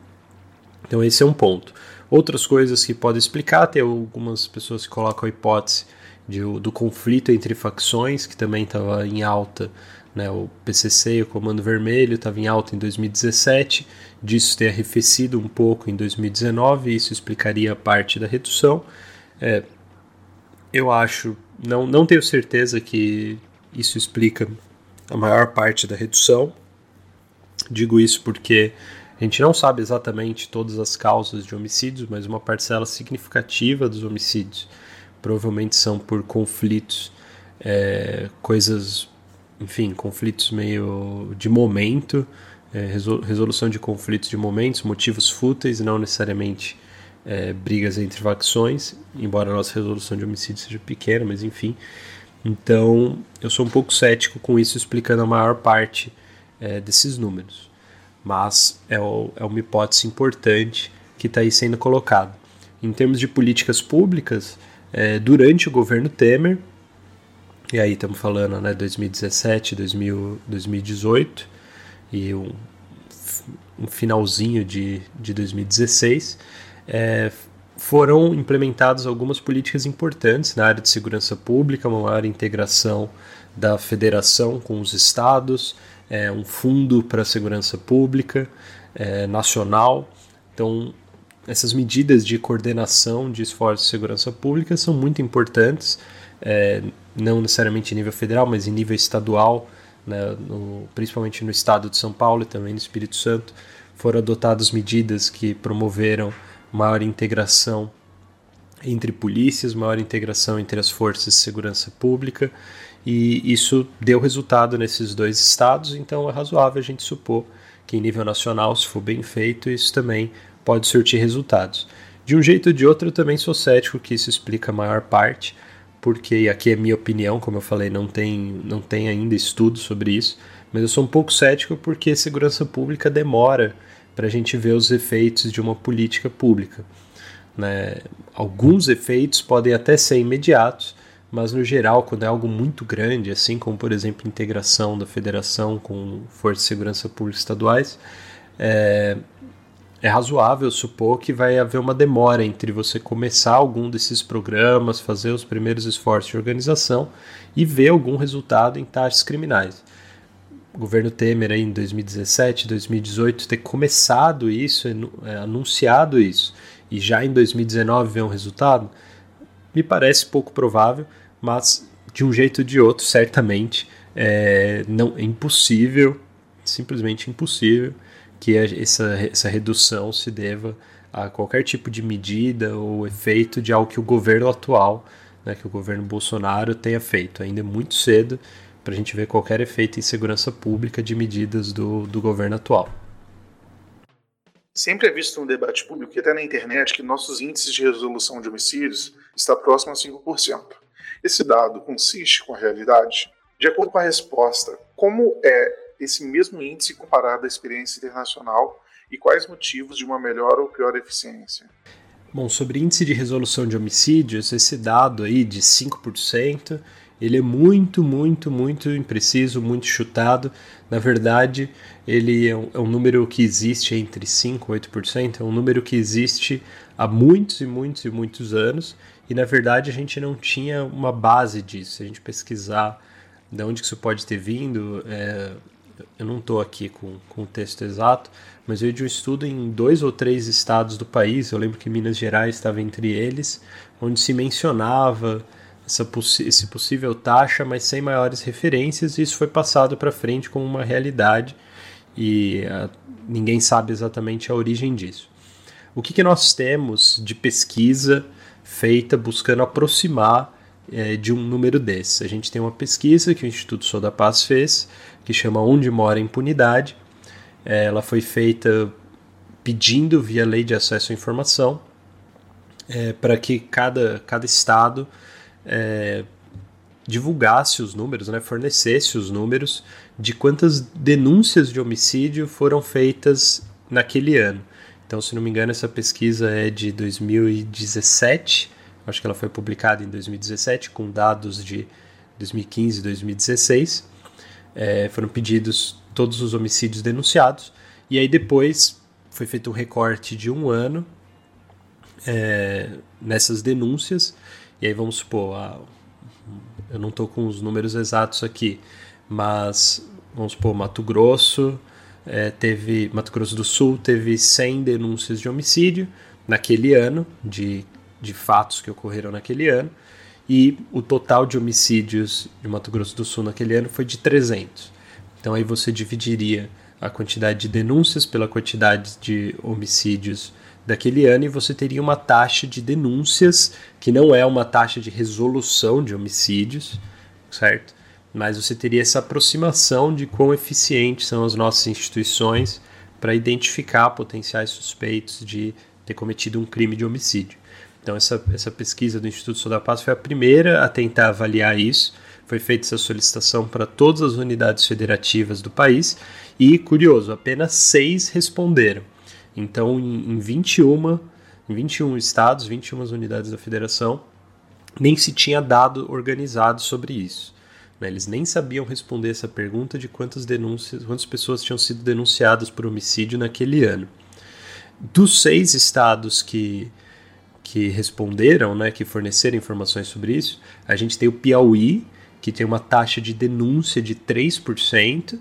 [SPEAKER 9] Então esse é um ponto. Outras coisas que podem explicar, tem algumas pessoas que colocam a hipótese de, do conflito entre facções, que também estava em alta né, o PCC, o Comando Vermelho, estava em alta em 2017, disso ter arrefecido um pouco em 2019, isso explicaria parte da redução. É, eu acho, não, não tenho certeza que isso explica a maior parte da redução. Digo isso porque a gente não sabe exatamente todas as causas de homicídios, mas uma parcela significativa dos homicídios provavelmente são por conflitos, é, coisas enfim, conflitos meio de momento, é, resolução de conflitos de momentos, motivos fúteis, não necessariamente é, brigas entre facções, embora a nossa resolução de homicídio seja pequena, mas enfim. Então, eu sou um pouco cético com isso, explicando a maior parte é, desses números. Mas é, o, é uma hipótese importante que está aí sendo colocada. Em termos de políticas públicas, é, durante o governo Temer, e aí estamos falando, né, 2017, 2000, 2018 e um, um finalzinho de, de 2016, é, foram implementadas algumas políticas importantes na área de segurança pública, uma maior integração da federação com os estados, é, um fundo para a segurança pública é, nacional. Então, essas medidas de coordenação de esforços de segurança pública são muito importantes. É, não necessariamente em nível federal, mas em nível estadual, né, no, principalmente no estado de São Paulo e também no Espírito Santo, foram adotadas medidas que promoveram maior integração entre polícias, maior integração entre as forças de segurança pública, e isso deu resultado nesses dois estados, então é razoável a gente supor que em nível nacional, se for bem feito, isso também pode surtir resultados. De um jeito ou de outro, eu também sou cético que isso explica a maior parte, porque aqui é minha opinião, como eu falei, não tem, não tem ainda estudo sobre isso, mas eu sou um pouco cético porque segurança pública demora para a gente ver os efeitos de uma política pública. Né? Alguns efeitos podem até ser imediatos, mas no geral, quando é algo muito grande, assim como por exemplo integração da federação com forças de segurança pública estaduais, é, é razoável supor que vai haver uma demora entre você começar algum desses programas, fazer os primeiros esforços de organização e ver algum resultado em taxas criminais. O governo Temer aí em 2017, 2018 ter começado isso, é, anunciado isso, e já em 2019 ver um resultado, me parece pouco provável, mas de um jeito ou de outro, certamente é, não, é impossível, simplesmente impossível que essa, essa redução se deva a qualquer tipo de medida ou efeito de algo que o governo atual, né, que o governo Bolsonaro tenha feito. Ainda é muito cedo para a gente ver qualquer efeito em segurança pública de medidas do, do governo atual.
[SPEAKER 3] Sempre é visto no debate público até na internet que nossos índices de resolução de homicídios está próximo a 5%. Esse dado consiste com a realidade? De acordo com a resposta, como é esse mesmo índice comparado à experiência internacional e quais motivos de uma melhor ou pior eficiência?
[SPEAKER 9] Bom, sobre índice de resolução de homicídios, esse dado aí de 5%, ele é muito, muito, muito impreciso, muito chutado. Na verdade, ele é um, é um número que existe entre 5% e 8%, é um número que existe há muitos e muitos e muitos anos, e na verdade a gente não tinha uma base disso. Se a gente pesquisar de onde que isso pode ter vindo, é, eu não estou aqui com, com o texto exato, mas veio de um estudo em dois ou três estados do país, eu lembro que Minas Gerais estava entre eles, onde se mencionava essa esse possível taxa, mas sem maiores referências, e isso foi passado para frente como uma realidade e a, ninguém sabe exatamente a origem disso. O que, que nós temos de pesquisa feita buscando aproximar é, de um número desses? A gente tem uma pesquisa que o Instituto Sou da Paz fez, que chama Onde Mora a Impunidade. É, ela foi feita pedindo via lei de acesso à informação é, para que cada, cada estado é, divulgasse os números, né, fornecesse os números de quantas denúncias de homicídio foram feitas naquele ano. Então, se não me engano, essa pesquisa é de 2017, acho que ela foi publicada em 2017, com dados de 2015 e 2016. É, foram pedidos todos os homicídios denunciados, e aí depois foi feito um recorte de um ano é, nessas denúncias, e aí vamos supor, eu não estou com os números exatos aqui, mas vamos supor, Mato Grosso é, teve, Mato Grosso do Sul teve 100 denúncias de homicídio naquele ano, de, de fatos que ocorreram naquele ano, e o total de homicídios de Mato Grosso do Sul naquele ano foi de 300. Então aí você dividiria a quantidade de denúncias pela quantidade de homicídios daquele ano e você teria uma taxa de denúncias que não é uma taxa de resolução de homicídios, certo? Mas você teria essa aproximação de quão eficientes são as nossas instituições para identificar potenciais suspeitos de ter cometido um crime de homicídio. Então essa, essa pesquisa do Instituto Sou da Paz foi a primeira a tentar avaliar isso. Foi feita essa solicitação para todas as unidades federativas do país e, curioso, apenas seis responderam. Então, em, em 21, em 21 estados, 21 unidades da federação, nem se tinha dado organizado sobre isso. Né? Eles nem sabiam responder essa pergunta de quantas denúncias, quantas pessoas tinham sido denunciadas por homicídio naquele ano. Dos seis estados que, que responderam, né, que forneceram informações sobre isso, a gente tem o Piauí, que tem uma taxa de denúncia de 3%,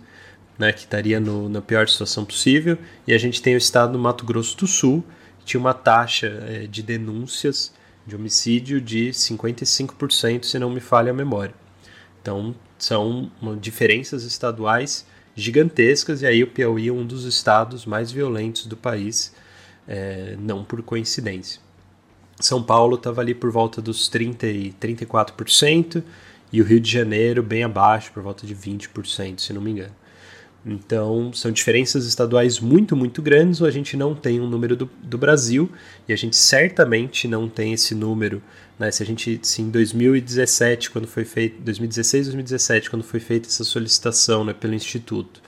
[SPEAKER 9] né, que estaria no, na pior situação possível, e a gente tem o estado do Mato Grosso do Sul, que tinha uma taxa é, de denúncias de homicídio de 55%, se não me falha a memória. Então, são diferenças estaduais gigantescas, e aí o Piauí é um dos estados mais violentos do país, é, não por coincidência. São Paulo estava ali por volta dos 30 e 34%, e o Rio de Janeiro bem abaixo, por volta de 20%, se não me engano. Então, são diferenças estaduais muito, muito grandes, ou a gente não tem um número do, do Brasil, e a gente certamente não tem esse número. Né? Se a gente, se em 2017, quando foi feito, 2016, 2017, quando foi feita essa solicitação né, pelo Instituto,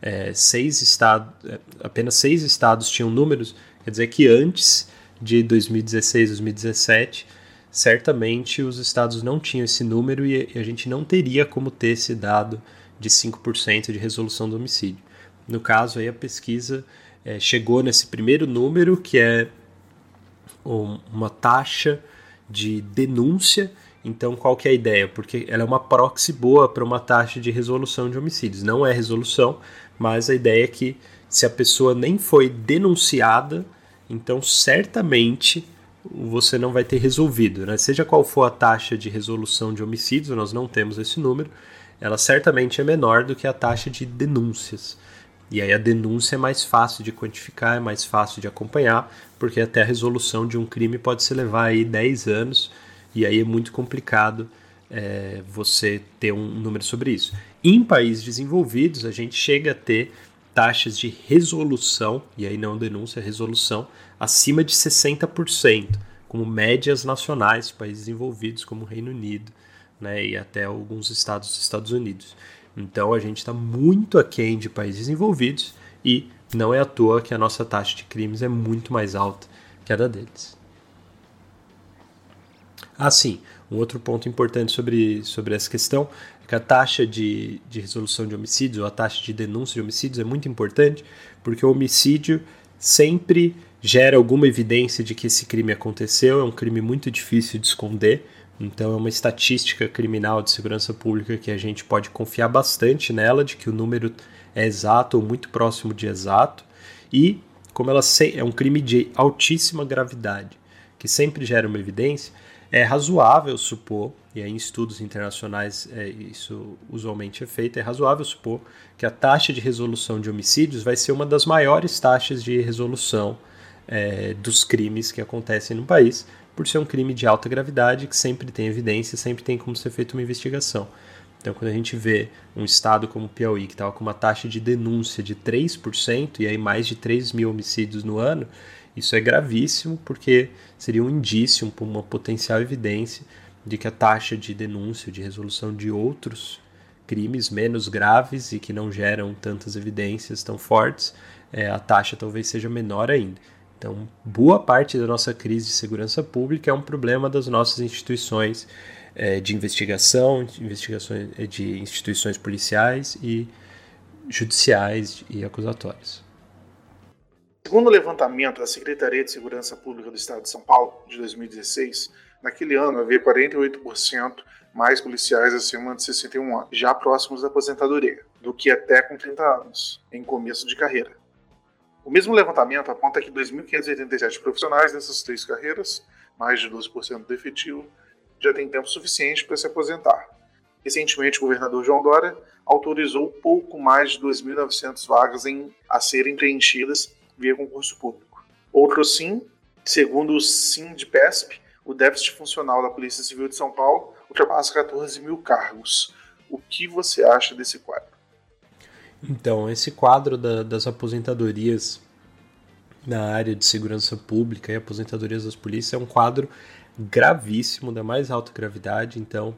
[SPEAKER 9] é, seis estados, é, apenas seis estados tinham números, quer dizer que antes de 2016, 2017, certamente os estados não tinham esse número e a gente não teria como ter esse dado de 5% de resolução do homicídio. No caso, aí a pesquisa é, chegou nesse primeiro número, que é uma taxa de denúncia. Então, qual que é a ideia? Porque ela é uma proxy boa para uma taxa de resolução de homicídios. Não é resolução, mas a ideia é que se a pessoa nem foi denunciada, então certamente você não vai ter resolvido. Né? Seja qual for a taxa de resolução de homicídios, nós não temos esse número, ela certamente é menor do que a taxa de denúncias. E aí a denúncia é mais fácil de quantificar, é mais fácil de acompanhar, porque até a resolução de um crime pode se levar aí 10 anos, e aí é muito complicado é, você ter um número sobre isso. Em países desenvolvidos, a gente chega a ter taxas de resolução, e aí não denúncia, resolução, acima de 60%, como médias nacionais, países envolvidos como o Reino Unido né, e até alguns estados dos Estados Unidos. Então a gente está muito aquém de países envolvidos e não é à toa que a nossa taxa de crimes é muito mais alta que a da deles. Ah, sim, um outro ponto importante sobre, sobre essa questão é que a taxa de, de resolução de homicídios, ou a taxa de denúncia de homicídios é muito importante, porque o homicídio sempre gera alguma evidência de que esse crime aconteceu, é um crime muito difícil de esconder, então é uma estatística criminal de segurança pública que a gente pode confiar bastante nela, de que o número é exato ou muito próximo de exato, e como ela é um crime de altíssima gravidade, que sempre gera uma evidência, é razoável supor, e aí em estudos internacionais é, isso usualmente é feito, é razoável supor que a taxa de resolução de homicídios vai ser uma das maiores taxas de resolução é, dos crimes que acontecem no país, por ser um crime de alta gravidade que sempre tem evidência, sempre tem como ser feita uma investigação. Então, quando a gente vê um estado como o Piauí, que estava com uma taxa de denúncia de 3%, e aí mais de 3 mil homicídios no ano, isso é gravíssimo porque seria um indício, uma potencial evidência de que a taxa de denúncia, de resolução de outros crimes menos graves e que não geram tantas evidências tão fortes, é, a taxa talvez seja menor ainda. Então, boa parte da nossa crise de segurança pública é um problema das nossas instituições é, de investigação, de, investigações, é, de instituições policiais e judiciais e acusatórias.
[SPEAKER 3] Segundo o levantamento da Secretaria de Segurança Pública do Estado de São Paulo, de 2016, naquele ano havia 48% mais policiais acima de 61 anos, já próximos da aposentadoria, do que até com 30 anos, em começo de carreira. O mesmo levantamento aponta que 2.587 profissionais nessas três carreiras, mais de 12% do efetivo, já têm tempo suficiente para se aposentar. Recentemente, o governador João Dória autorizou pouco mais de 2.900 vagas em, a serem preenchidas via concurso público. Outro sim, segundo o SINDPESP, o déficit funcional da Polícia Civil de São Paulo ultrapassa 14 mil cargos. O que você acha desse quadro?
[SPEAKER 9] Então, esse quadro da, das aposentadorias na área de segurança pública e aposentadorias das polícias é um quadro gravíssimo, da mais alta gravidade. Então,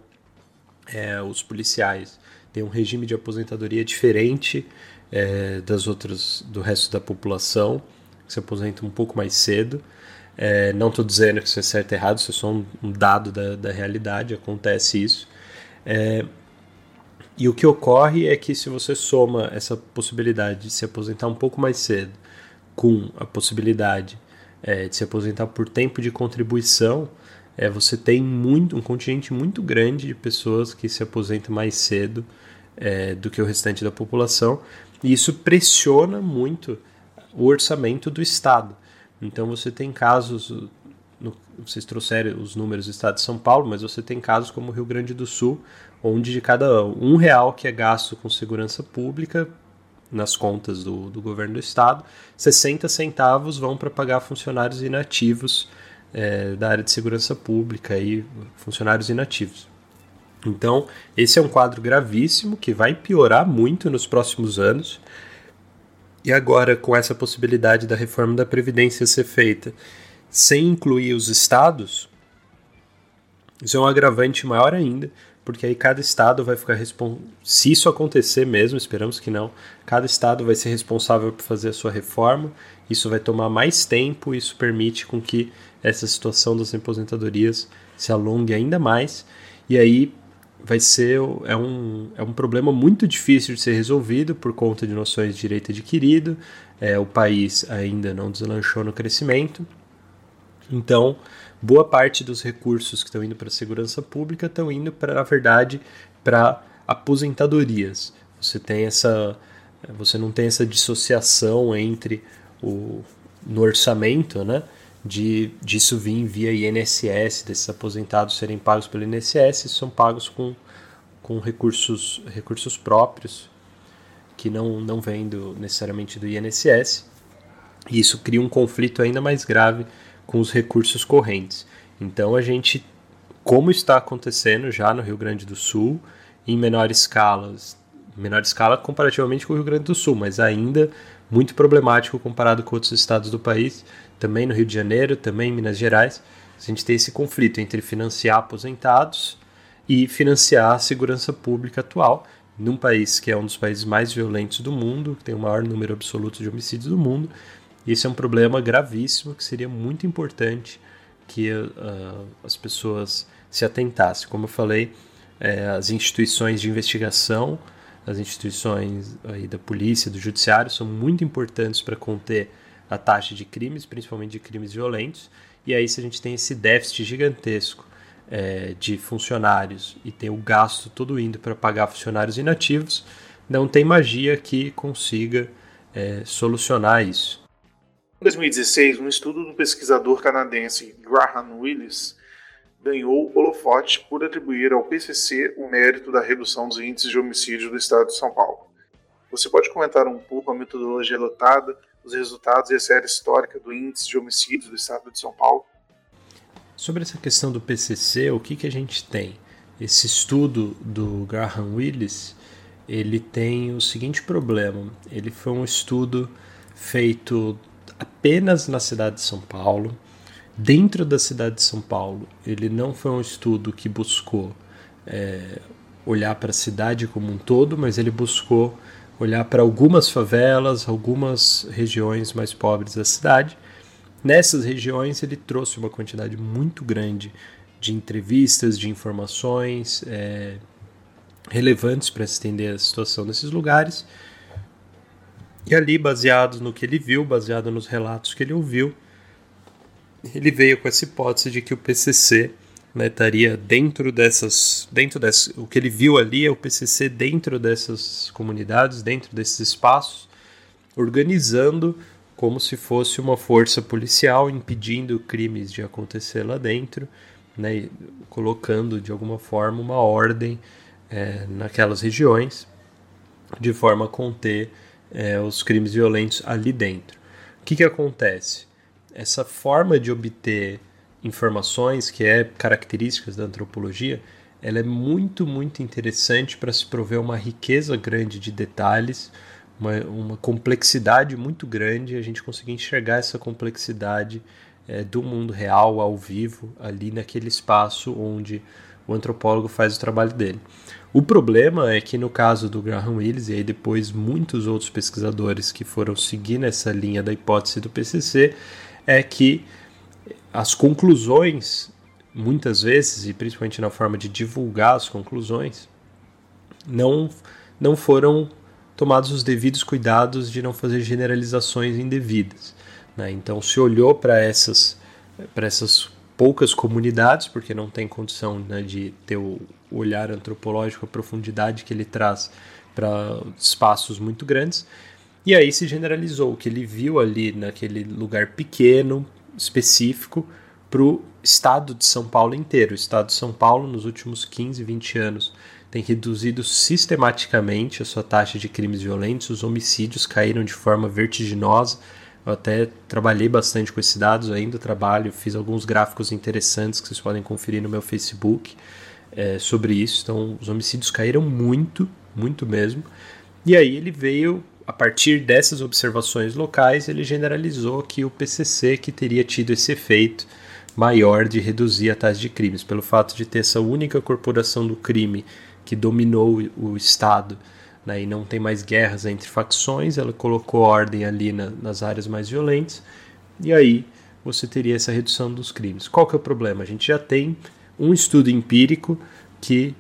[SPEAKER 9] é, os policiais têm um regime de aposentadoria diferente é, das outras do resto da população, que se aposenta um pouco mais cedo. É, não estou dizendo que isso é certo ou errado, isso é só um, um dado da, da, realidade, acontece isso. E o que ocorre é que se você soma essa possibilidade de se aposentar um pouco mais cedo com a possibilidade é, de se aposentar por tempo de contribuição, é, você tem muito, um contingente muito grande de pessoas que se aposentam mais cedo é, do que o restante da população, e isso pressiona muito o orçamento do Estado. Então você tem casos, no, vocês trouxeram os números do Estado de São Paulo, mas você tem casos como o Rio Grande do Sul, onde de cada um real que é gasto com segurança pública, nas contas do, do governo do Estado, 60 centavos vão para pagar funcionários inativos é, da área de segurança pública e funcionários inativos. Então, esse é um quadro gravíssimo que vai piorar muito nos próximos anos. E agora, com essa possibilidade da reforma da Previdência ser feita sem incluir os estados, isso é um agravante maior ainda, porque aí cada estado vai ficar responsável. Se isso acontecer mesmo, esperamos que não, cada estado vai ser responsável por fazer a sua reforma. Isso vai tomar mais tempo, isso permite com que essa situação das aposentadorias se alongue ainda mais. E aí vai ser é um, é um problema muito difícil de ser resolvido por conta de noções de direito adquirido. É, o país ainda não deslanchou no crescimento. Então, boa parte dos recursos que estão indo para a segurança pública estão indo para, na verdade, para aposentadorias. Você tem essa você não tem essa dissociação entre o no orçamento, né, de disso vir via INSS, desses aposentados serem pagos pelo INSS, são pagos com, com recursos, recursos próprios, que não, não vêm do, necessariamente do INSS. E isso cria um conflito ainda mais grave com os recursos correntes. Então a gente, como está acontecendo já no Rio Grande do Sul, em menor escala, menor escala comparativamente com o Rio Grande do Sul, mas ainda muito problemático comparado com outros estados do país, também no Rio de Janeiro, também em Minas Gerais, a gente tem esse conflito entre financiar aposentados e financiar a segurança pública atual, num país que é um dos países mais violentos do mundo, que tem o maior número absoluto de homicídios do mundo. Esse é um problema gravíssimo que seria muito importante que uh, as pessoas se atentassem. Como eu falei, é, as instituições de investigação, as instituições aí da polícia, do judiciário, são muito importantes para conter a taxa de crimes, principalmente de crimes violentos. E aí, se a gente tem esse déficit gigantesco é, de funcionários e tem o gasto todo indo para pagar funcionários inativos, não tem magia que consiga é, solucionar isso.
[SPEAKER 3] Em 2016, um estudo do pesquisador canadense Graham Willis ganhou holofote por atribuir ao PCC o mérito da redução dos índices de homicídio do estado de São Paulo. Você pode comentar um pouco a metodologia adotada, os resultados e a série histórica do índice de homicídios do estado de São Paulo?
[SPEAKER 9] Sobre essa questão do PCC, o que, que a gente tem? Esse estudo do Graham Willis, ele tem o seguinte problema. Ele foi um estudo feito apenas na cidade de São Paulo, dentro da cidade de São Paulo. Ele não foi um estudo que buscou é, olhar para a cidade como um todo, mas ele buscou olhar para algumas favelas, algumas regiões mais pobres da cidade Nessas regiões, ele trouxe uma quantidade muito grande de entrevistas, de informações é, relevantes para se entender a situação desses lugares. E ali, baseado no que ele viu, baseado nos relatos que ele ouviu, ele veio com essa hipótese de que o PCC né, estaria dentro dessas, dentro dessas, o que ele viu ali é o PCC dentro dessas comunidades, dentro desses espaços, organizando como se fosse uma força policial impedindo crimes de acontecer lá dentro, né, colocando de alguma forma uma ordem é, naquelas regiões, de forma a conter é, os crimes violentos ali dentro. O que, que acontece? Essa forma de obter informações, que é características da antropologia, ela é muito, muito interessante para se prover uma riqueza grande de detalhes uma, uma complexidade muito grande, a gente conseguir enxergar essa complexidade é, do mundo real, ao vivo, ali naquele espaço onde o antropólogo faz o trabalho dele. O problema é que no caso do Graham Willis, e aí depois muitos outros pesquisadores que foram seguir nessa linha da hipótese do PCC, é que as conclusões, muitas vezes, e principalmente na forma de divulgar as conclusões, não, não foram tomados os devidos cuidados de não fazer generalizações indevidas. Né? Então, se olhou para essas, essas poucas comunidades, porque não tem condição né, de ter o olhar antropológico, a profundidade que ele traz para espaços muito grandes, e aí se generalizou o que ele viu ali naquele lugar pequeno, específico, para o estado de São Paulo inteiro. O estado de São Paulo, nos últimos 15, 20 anos, tem reduzido sistematicamente a sua taxa de crimes violentos, os homicídios caíram de forma vertiginosa. Eu até trabalhei bastante com esses dados, ainda trabalho, fiz alguns gráficos interessantes que vocês podem conferir no meu Facebook é, sobre isso. Então, os homicídios caíram muito, muito mesmo. E aí ele veio, a partir dessas observações locais, ele generalizou que o PCC que teria tido esse efeito maior de reduzir a taxa de crimes, pelo fato de ter essa única corporação do crime que dominou o Estado né, e não tem mais guerras entre facções, ela colocou ordem ali na, nas áreas mais violentas e aí você teria essa redução dos crimes. Qual que é o problema? A gente já tem um estudo empírico que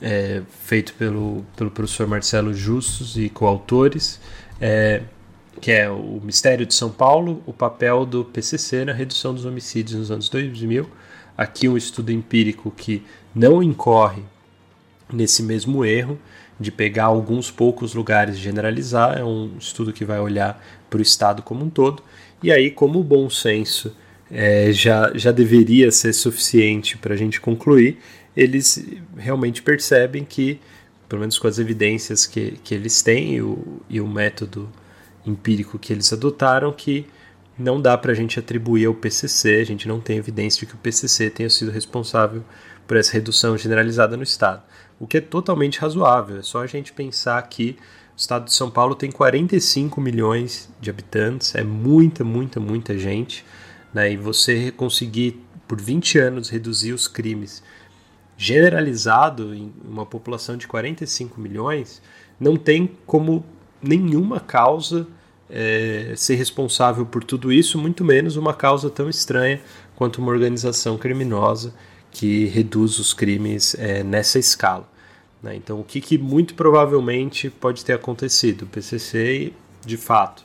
[SPEAKER 9] é feito pelo, pelo professor Marcelo Justus e coautores, é, que é o Mistério de São Paulo, o papel do PCC na redução dos homicídios nos anos 2000. Aqui um estudo empírico que não incorre nesse mesmo erro de pegar alguns poucos lugares e generalizar. É um estudo que vai olhar para o Estado como um todo. E aí, como o bom senso é, já, já deveria ser suficiente para a gente concluir, eles realmente percebem que, pelo menos com as evidências que, que eles têm e o, e o método empírico que eles adotaram, que não dá para a gente atribuir ao PCC, a gente não tem evidência de que o PCC tenha sido responsável por essa redução generalizada no Estado o que é totalmente razoável. É só a gente pensar que o estado de São Paulo tem 45 milhões de habitantes, é muita, muita, muita gente, né? E você conseguir por 20 anos reduzir os crimes generalizado em uma população de 45 milhões, não tem como nenhuma causa é, ser responsável por tudo isso, muito menos uma causa tão estranha quanto uma organização criminosa que reduz os crimes é, nessa escala. Né? Então, o que, que, muito provavelmente pode ter acontecido? O PCC, de fato,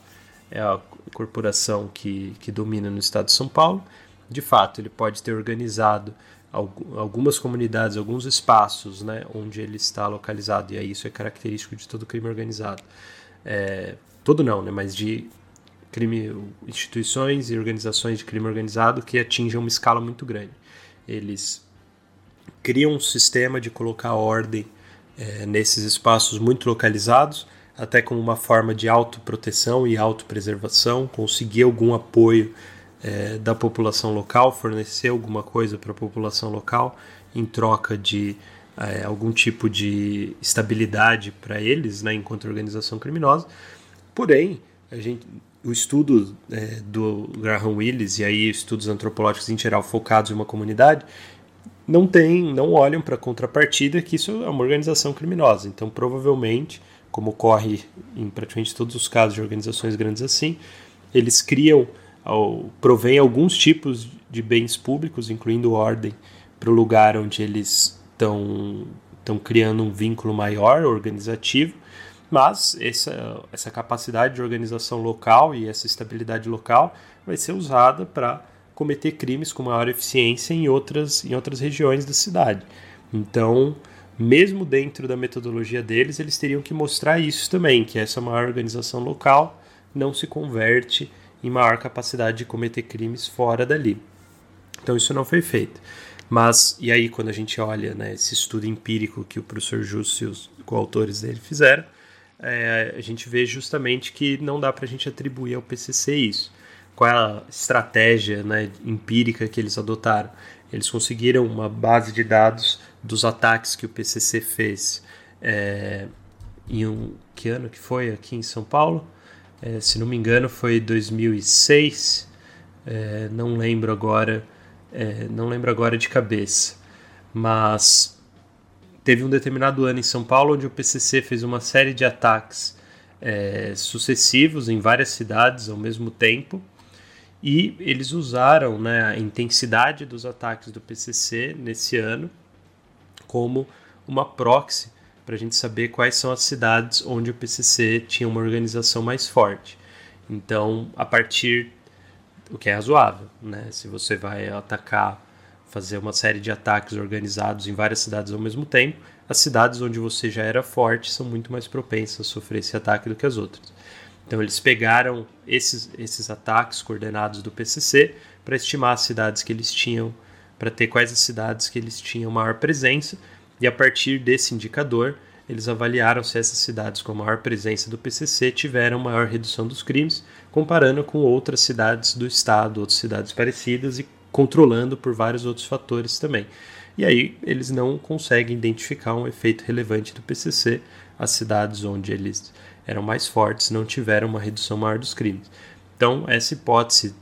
[SPEAKER 9] é a corporação que, que domina no estado de São Paulo. De fato, ele pode ter organizado algumas comunidades, alguns espaços né, onde ele está localizado, e aí isso é característico de todo crime organizado. É, todo não, né, mas de crime, instituições e organizações de crime organizado que atingem uma escala muito grande. Eles criam um sistema de colocar ordem é, nesses espaços muito localizados, até como uma forma de autoproteção e autopreservação, conseguir algum apoio é, da população local, fornecer alguma coisa para a população local em troca de é, algum tipo de estabilidade para eles, né, enquanto organização criminosa. Porém, a gente, o estudo é, do Graham Willis e aí estudos antropológicos em geral focados em uma comunidade não tem, não olham para a contrapartida que isso é uma organização criminosa. Então, provavelmente, como ocorre em praticamente todos os casos de organizações grandes assim, eles criam provém alguns tipos de bens públicos, incluindo ordem, para o lugar onde eles estão estão criando um vínculo maior organizativo, mas essa, essa capacidade de organização local e essa estabilidade local vai ser usada para cometer crimes com maior eficiência em outras, em outras regiões da cidade. Então, mesmo dentro da metodologia deles, eles teriam que mostrar isso também, que essa maior organização local não se converte em maior capacidade de cometer crimes fora dali. Então isso não foi feito. Mas, e aí quando a gente olha né, esse estudo empírico que o professor Justo e os coautores dele fizeram, é, a gente vê justamente que não dá para a gente atribuir ao PCC isso. Qual é a estratégia né, empírica que eles adotaram? Eles conseguiram uma base de dados dos ataques que o PCC fez é, em um que ano que foi aqui em São Paulo? É, se não me engano, foi 2006. É, não lembro agora, não lembro agora de cabeça. Mas teve um determinado ano em São Paulo onde o PCC fez uma série de ataques sucessivos em várias cidades ao mesmo tempo. E eles usaram né, a intensidade dos ataques do PCC nesse ano como uma proxy para a gente saber quais são as cidades onde o PCC tinha uma organização mais forte. Então, a partir o que é razoável, né? Se você vai atacar, fazer uma série de ataques organizados em várias cidades ao mesmo tempo, as cidades onde você já era forte são muito mais propensas a sofrer esse ataque do que as outras. Então eles pegaram esses, esses ataques coordenados do PCC para estimar as cidades que eles tinham, para ter quais as cidades que eles tinham maior presença e a partir desse indicador, eles avaliaram se essas cidades com maior presença do PCC tiveram maior redução dos crimes, comparando com outras cidades do estado, outras cidades parecidas e controlando por vários outros fatores também. E aí eles não conseguem identificar um efeito relevante do PCC. As cidades onde eles eram mais fortes não tiveram uma redução maior dos crimes. Então, essa hipótese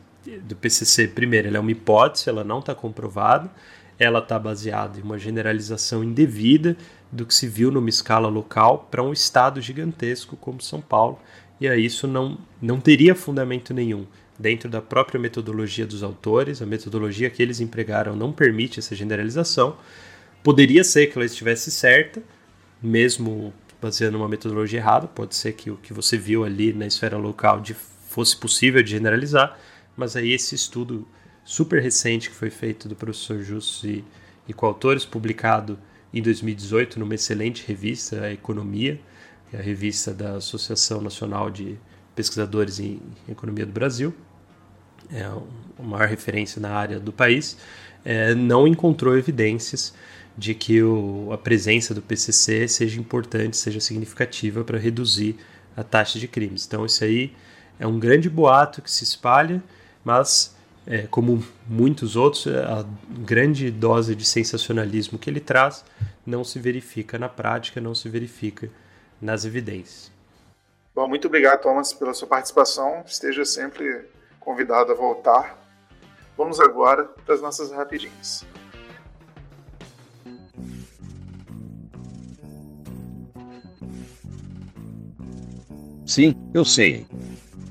[SPEAKER 9] do PCC, primeiro, ela é uma hipótese, ela não está comprovada ela está baseada em uma generalização indevida do que se viu numa escala local para um estado gigantesco como São Paulo, e aí isso não, não teria fundamento nenhum. Dentro da própria metodologia dos autores, a metodologia que eles empregaram não permite essa generalização. Poderia ser que ela estivesse certa, mesmo baseando uma metodologia errada, pode ser que o que você viu ali na esfera local de, fosse possível de generalizar, mas aí esse estudo super recente que foi feito do professor Justo e, e coautores, publicado em 2018 numa excelente revista, a Economia, que é a revista da Associação Nacional de Pesquisadores em Economia do Brasil, é a maior referência na área do país, é, não encontrou evidências de que o, a presença do PCC seja importante, seja significativa para reduzir a taxa de crimes. Então, isso aí é um grande boato que se espalha, mas é, como muitos outros, a grande dose de sensacionalismo que ele traz não se verifica na prática, não se verifica nas evidências.
[SPEAKER 3] Bom, muito obrigado, Thomas, pela sua participação. Esteja sempre convidado a voltar. Vamos agora para as nossas rapidinhas.
[SPEAKER 2] Sim, eu sei.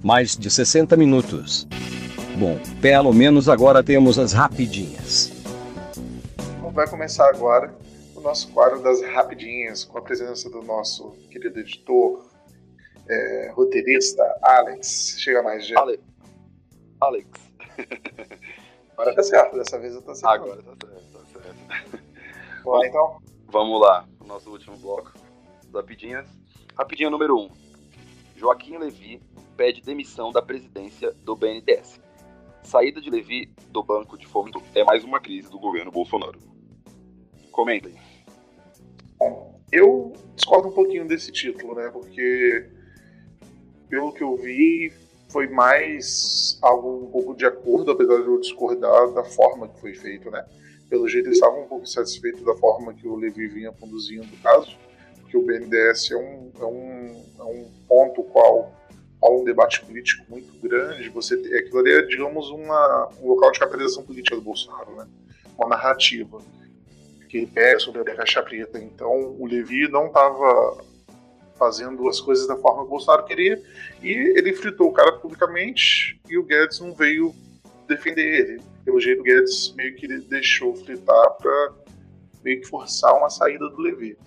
[SPEAKER 2] Mais de 60 minutos. Bom, pelo menos agora temos as rapidinhas.
[SPEAKER 3] Vai começar agora o nosso quadro das rapidinhas, com a presença do nosso querido editor, é, roteirista, Alex. Chega mais, gente.
[SPEAKER 4] Ale... Alex. (laughs)
[SPEAKER 3] Agora tá certo, dessa vez eu tô certo.
[SPEAKER 4] Agora tá certo, tá certo.
[SPEAKER 3] Bora então?
[SPEAKER 4] Vamos lá, o nosso último bloco. Rapidinhas. Rapidinha número 1. Um. Joaquim Levi pede demissão da presidência do BNDES. Saída de Levi do Banco de Fomento é mais uma crise do governo Bolsonaro. Comentem.
[SPEAKER 3] Bom, eu discordo um pouquinho desse título, né? Porque, pelo que eu vi, foi mais algo um pouco de acordo, apesar de eu discordar da forma que foi feito, né? Pelo jeito, eles estavam um pouco satisfeitos da forma que o Levi vinha conduzindo o caso, porque o BNDES é um, é um, é um ponto qual há um debate político muito grande. Você tem, aquilo ali é, digamos, uma, um local de capitalização política do Bolsonaro, né? Uma narrativa que ele pega sobre a caixa preta. Então, o Levi não estava fazendo as coisas da forma que o Bolsonaro queria e ele fritou o cara publicamente e o Guedes não veio defender ele. Pelo jeito, o Guedes meio que deixou fritar para meio que forçar uma saída do Levi.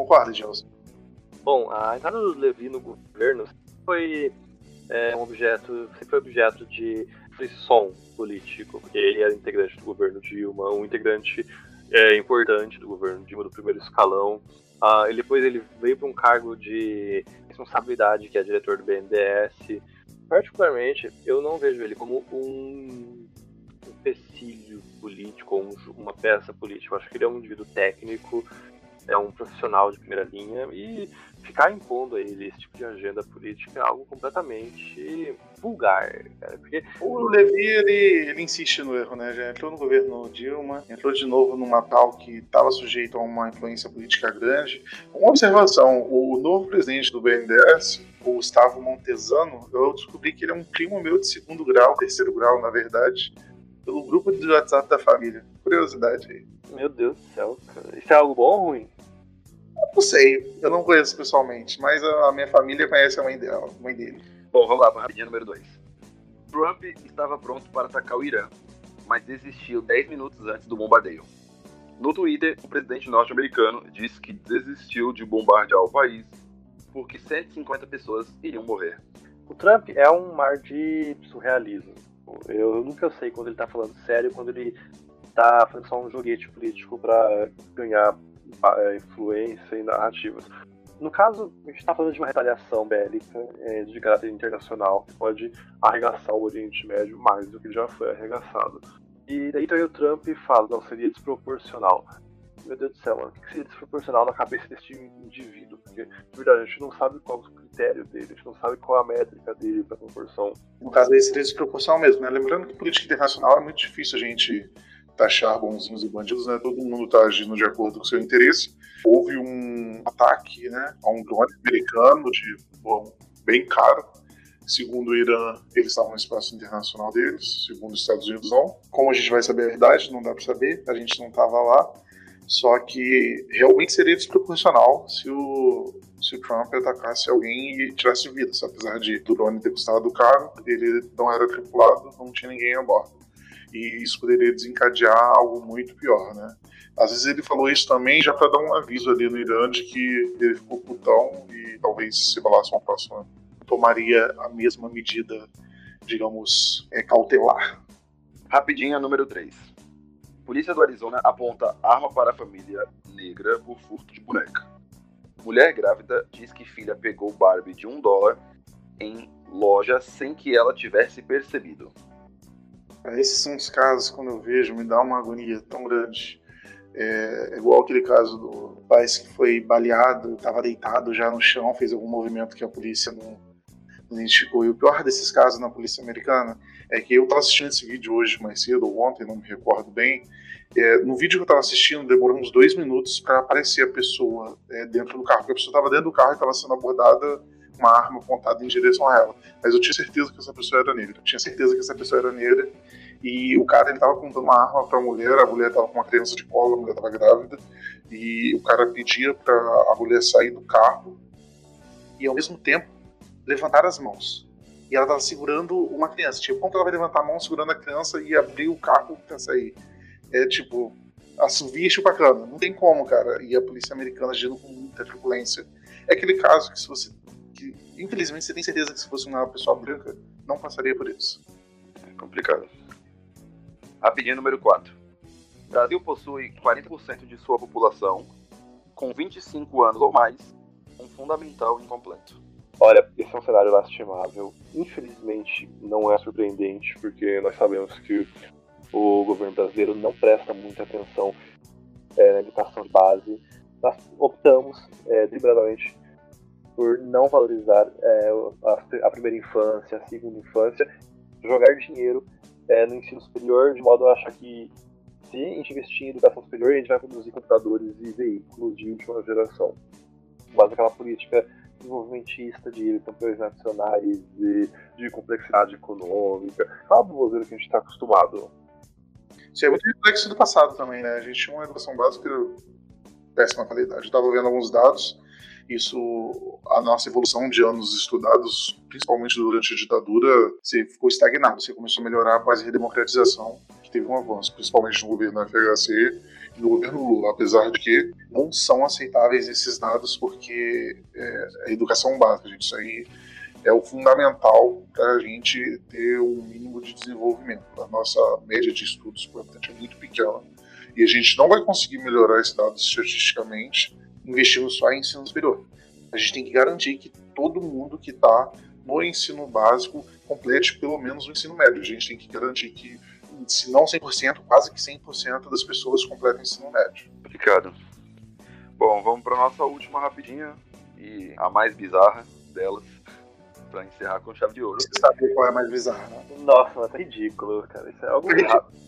[SPEAKER 3] Concorda, Gelson?
[SPEAKER 4] Bom, a entrada do Levi no governo foi é, um objeto, sempre foi objeto de frição político, porque ele era integrante do governo Dilma, um integrante é, importante do governo Dilma do primeiro escalão. Ah, ele, depois ele veio para um cargo de responsabilidade, que é diretor do BNDES. Particularmente, eu não vejo ele como um empecilho político um, uma peça política. Eu acho que ele é um indivíduo técnico é um profissional de primeira linha e ficar impondo a ele esse tipo de agenda política é algo completamente vulgar, cara. Porque
[SPEAKER 3] o Levi, ele, ele insiste no erro, né? Já entrou no governo Dilma, entrou de novo numa tal que estava sujeito a uma influência política grande. Uma observação, o novo presidente do BNDES, o Gustavo Montesano, eu descobri que ele é um primo meu de segundo grau, terceiro grau, na verdade, pelo grupo de WhatsApp da família. Curiosidade aí.
[SPEAKER 4] Meu Deus do céu, cara. Isso é algo bom ou ruim?
[SPEAKER 3] Não sei, eu não conheço pessoalmente, mas a minha família conhece a mãe, dela, a mãe dele.
[SPEAKER 4] Bom, vamos lá para a rapidinha número 2. Trump estava pronto para atacar o Irã, mas desistiu 10 minutos antes do bombardeio. No Twitter, o presidente norte-americano disse que desistiu de bombardear o país porque 150 pessoas iriam morrer. O Trump é um mar de surrealismo. Eu nunca sei quando ele está falando sério, quando ele está fazendo só um joguete político para ganhar é, influência e narrativas. No caso, a gente está falando de uma retaliação bélica é, de caráter internacional que pode arregaçar o Oriente Médio mais do que já foi arregaçado. E daí também o Trump fala, não, seria desproporcional. Meu Deus do céu, mano, o que seria desproporcional na cabeça desse indivíduo? Porque, de verdade, a gente não sabe qual é o critério dele, a gente não sabe qual é a métrica dele para proporção.
[SPEAKER 3] No caso aí seria desproporcional mesmo, né? Lembrando que política internacional é muito difícil a gente taxar bonzinhos e bandidos, né? Todo mundo está agindo de acordo com seu interesse. Houve um ataque, né, a um drone americano de bom, bem caro. Segundo o Irã, eles estavam no espaço internacional deles. Segundo os Estados Unidos, não. Como a gente vai saber a verdade? Não dá para saber. A gente não estava lá. Só que realmente seria desproporcional se o, se o Trump atacasse alguém e tirasse vida. Apesar de o drone ter custado caro, ele não era tripulado, não tinha ninguém a bordo e isso poderia desencadear algo muito pior, né? Às vezes ele falou isso também já para dar um aviso ali no Irã de que ele ficou putão e talvez se rolasse uma próxima tomaria a mesma medida, digamos, é, cautelar.
[SPEAKER 4] Rapidinha, número 3. Polícia do Arizona aponta arma para a família negra por furto de boneca. Mulher grávida diz que filha pegou Barbie de um dólar em loja sem que ela tivesse percebido.
[SPEAKER 3] Esses são os casos, quando eu vejo, me dá uma agonia tão grande. É, igual aquele caso do rapaz que foi baleado, estava deitado já no chão, fez algum movimento que a polícia não identificou. E o pior desses casos na polícia americana é que eu estava assistindo esse vídeo hoje mais cedo, ou ontem, não me recordo bem. É, no vídeo que eu estava assistindo, demorou uns dois minutos para aparecer a pessoa é, dentro do carro, porque a pessoa estava dentro do carro e estava sendo abordada uma arma apontada em direção a ela. Mas eu tinha certeza que essa pessoa era negra. Eu tinha certeza que essa pessoa era negra. E o cara ele tava apontando uma arma para a mulher, a mulher tava com uma criança de colo, a mulher tava grávida, e o cara pedia para a mulher sair do carro e ao mesmo tempo levantar as mãos. E ela tava segurando uma criança. Tipo, como ela vai levantar a mão segurando a criança e abrir o carro pra sair? É tipo, assovia e chupacana. Não tem como, cara. E a polícia americana agindo com muita truculência. É aquele caso que se você. Que, infelizmente você tem certeza que se fosse uma pessoa branca, não passaria por isso.
[SPEAKER 10] É complicado. Rapidinho número 4. O Brasil possui 40% de sua população com 25 anos ou mais, um fundamental incompleto.
[SPEAKER 4] Olha, esse é um cenário lastimável. Infelizmente, não é surpreendente, porque nós sabemos que o governo brasileiro não presta muita atenção é, na educação de base. Nós optamos é, deliberadamente por não valorizar é, a, a, primeira infância, a segunda infância, jogar dinheiro é, no ensino superior de modo a achar que se a gente investir em educação superior, a gente vai produzir computadores e veículos de última geração. Mas aquela política desenvolvimentista de campeões nacionais, de, de complexidade econômica, aquela baboseira que a gente está acostumado.
[SPEAKER 3] Isso é muito reflexo do passado também, né? A gente tinha uma educação básica péssima qualidade. Eu estava vendo alguns dados, isso, a nossa evolução de anos estudados, principalmente durante a ditadura, se ficou estagnado. Você começou a melhorar após a redemocratização, que teve um avanço, principalmente no governo FHC no governo Lula, apesar de que não são aceitáveis esses dados porque é, educação básica, gente, isso aí é o fundamental para a gente ter um mínimo de desenvolvimento. A nossa média de estudos, portanto, é muito pequena. E a gente não vai conseguir melhorar esse dado estatisticamente investindo só em ensino superior. A gente tem que garantir que todo mundo que está no ensino básico complete pelo menos o ensino médio. A gente tem que garantir que, se não 100%, quase que 100% das pessoas completem o ensino médio.
[SPEAKER 10] Obrigado. Bom, vamos para nossa última rapidinha e a mais bizarra delas para encerrar com chave de ouro.
[SPEAKER 3] Você sabe qual é a mais bizarra, né?
[SPEAKER 4] Nossa, mas é ridículo, cara. Isso é algo rápido.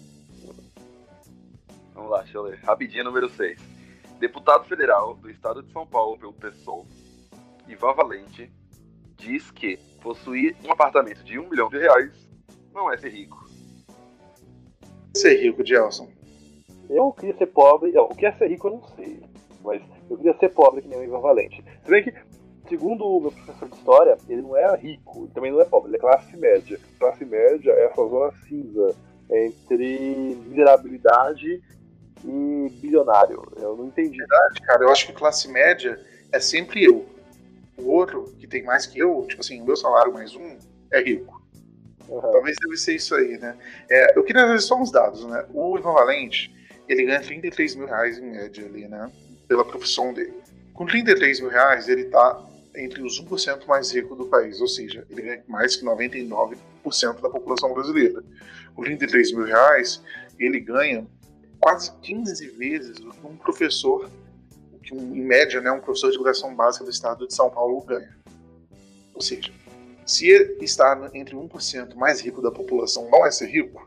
[SPEAKER 10] Vamos lá, deixa eu ler. Rapidinha número 6. Deputado federal do estado de São Paulo pelo PSOL, Ivan Valente, diz que possuir um apartamento de um milhão de reais não é ser rico.
[SPEAKER 3] Ser rico, Gelson.
[SPEAKER 4] Eu queria ser pobre. O que é ser rico eu não sei. Mas eu queria ser pobre que nem o Ivan Valente. Se bem que segundo o meu professor de história, ele não é rico, ele também não é pobre, ele é classe média. Classe média é essa zona cinza entre miserabilidade e bilionário. Eu não entendi.
[SPEAKER 3] Verdade, cara, eu acho que classe média é sempre eu. O outro, que tem mais que eu, tipo assim, o meu salário mais um, é rico. Uhum. Talvez deve ser isso aí, né? É, eu queria ver só uns dados, né? O Ivan Valente, ele ganha 33 mil reais em média ali, né? Pela profissão dele. Com 33 mil reais, ele tá entre os 1% mais ricos do país, ou seja, ele ganha mais que 99% da população brasileira. Com 33 mil reais, ele ganha quase 15 vezes o que um professor, que um, em média, né, um professor de educação básica do estado de São Paulo ganha. Ou seja, se estar entre 1% mais rico da população não é ser rico,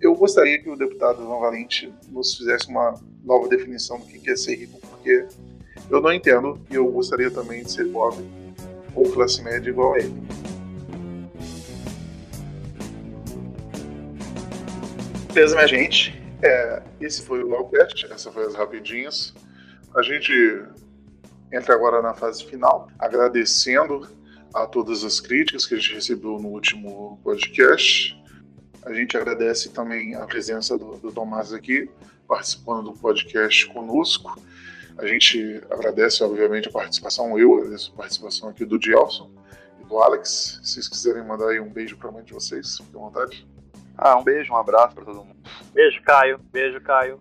[SPEAKER 3] eu gostaria que o deputado Ivan Valente nos fizesse uma nova definição do que é ser rico, porque eu não entendo e eu gostaria também de ser pobre ou classe média igual a ele. Beleza, minha gente? É, esse foi o Lawcast, essas foram as rapidinhas. A gente entra agora na fase final, agradecendo a todas as críticas que a gente recebeu no último podcast. A gente agradece também a presença do, do Tomás aqui, participando do podcast conosco. A gente agradece, obviamente, a participação, eu agradeço a participação aqui do Gelson e do Alex. Se vocês quiserem mandar aí um beijo para a mãe de vocês, fiquem à vontade.
[SPEAKER 10] Ah, um beijo, um abraço para todo mundo.
[SPEAKER 4] Beijo, Caio. Beijo, Caio.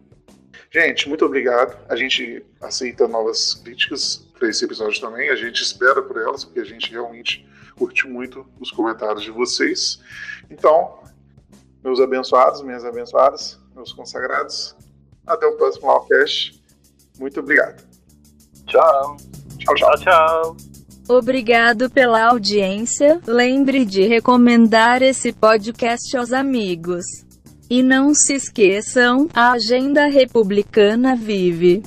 [SPEAKER 3] Gente, muito obrigado. A gente aceita novas críticas para esse episódio também. A gente espera por elas, porque a gente realmente curte muito os comentários de vocês. Então, meus abençoados, minhas abençoadas, meus consagrados, até o próximo Allcast. Muito obrigado.
[SPEAKER 10] Tchau.
[SPEAKER 3] Tchau, tchau.
[SPEAKER 4] Tchau, tchau.
[SPEAKER 8] Obrigado pela audiência. Lembre de recomendar esse podcast aos amigos. E não se esqueçam, a agenda republicana vive.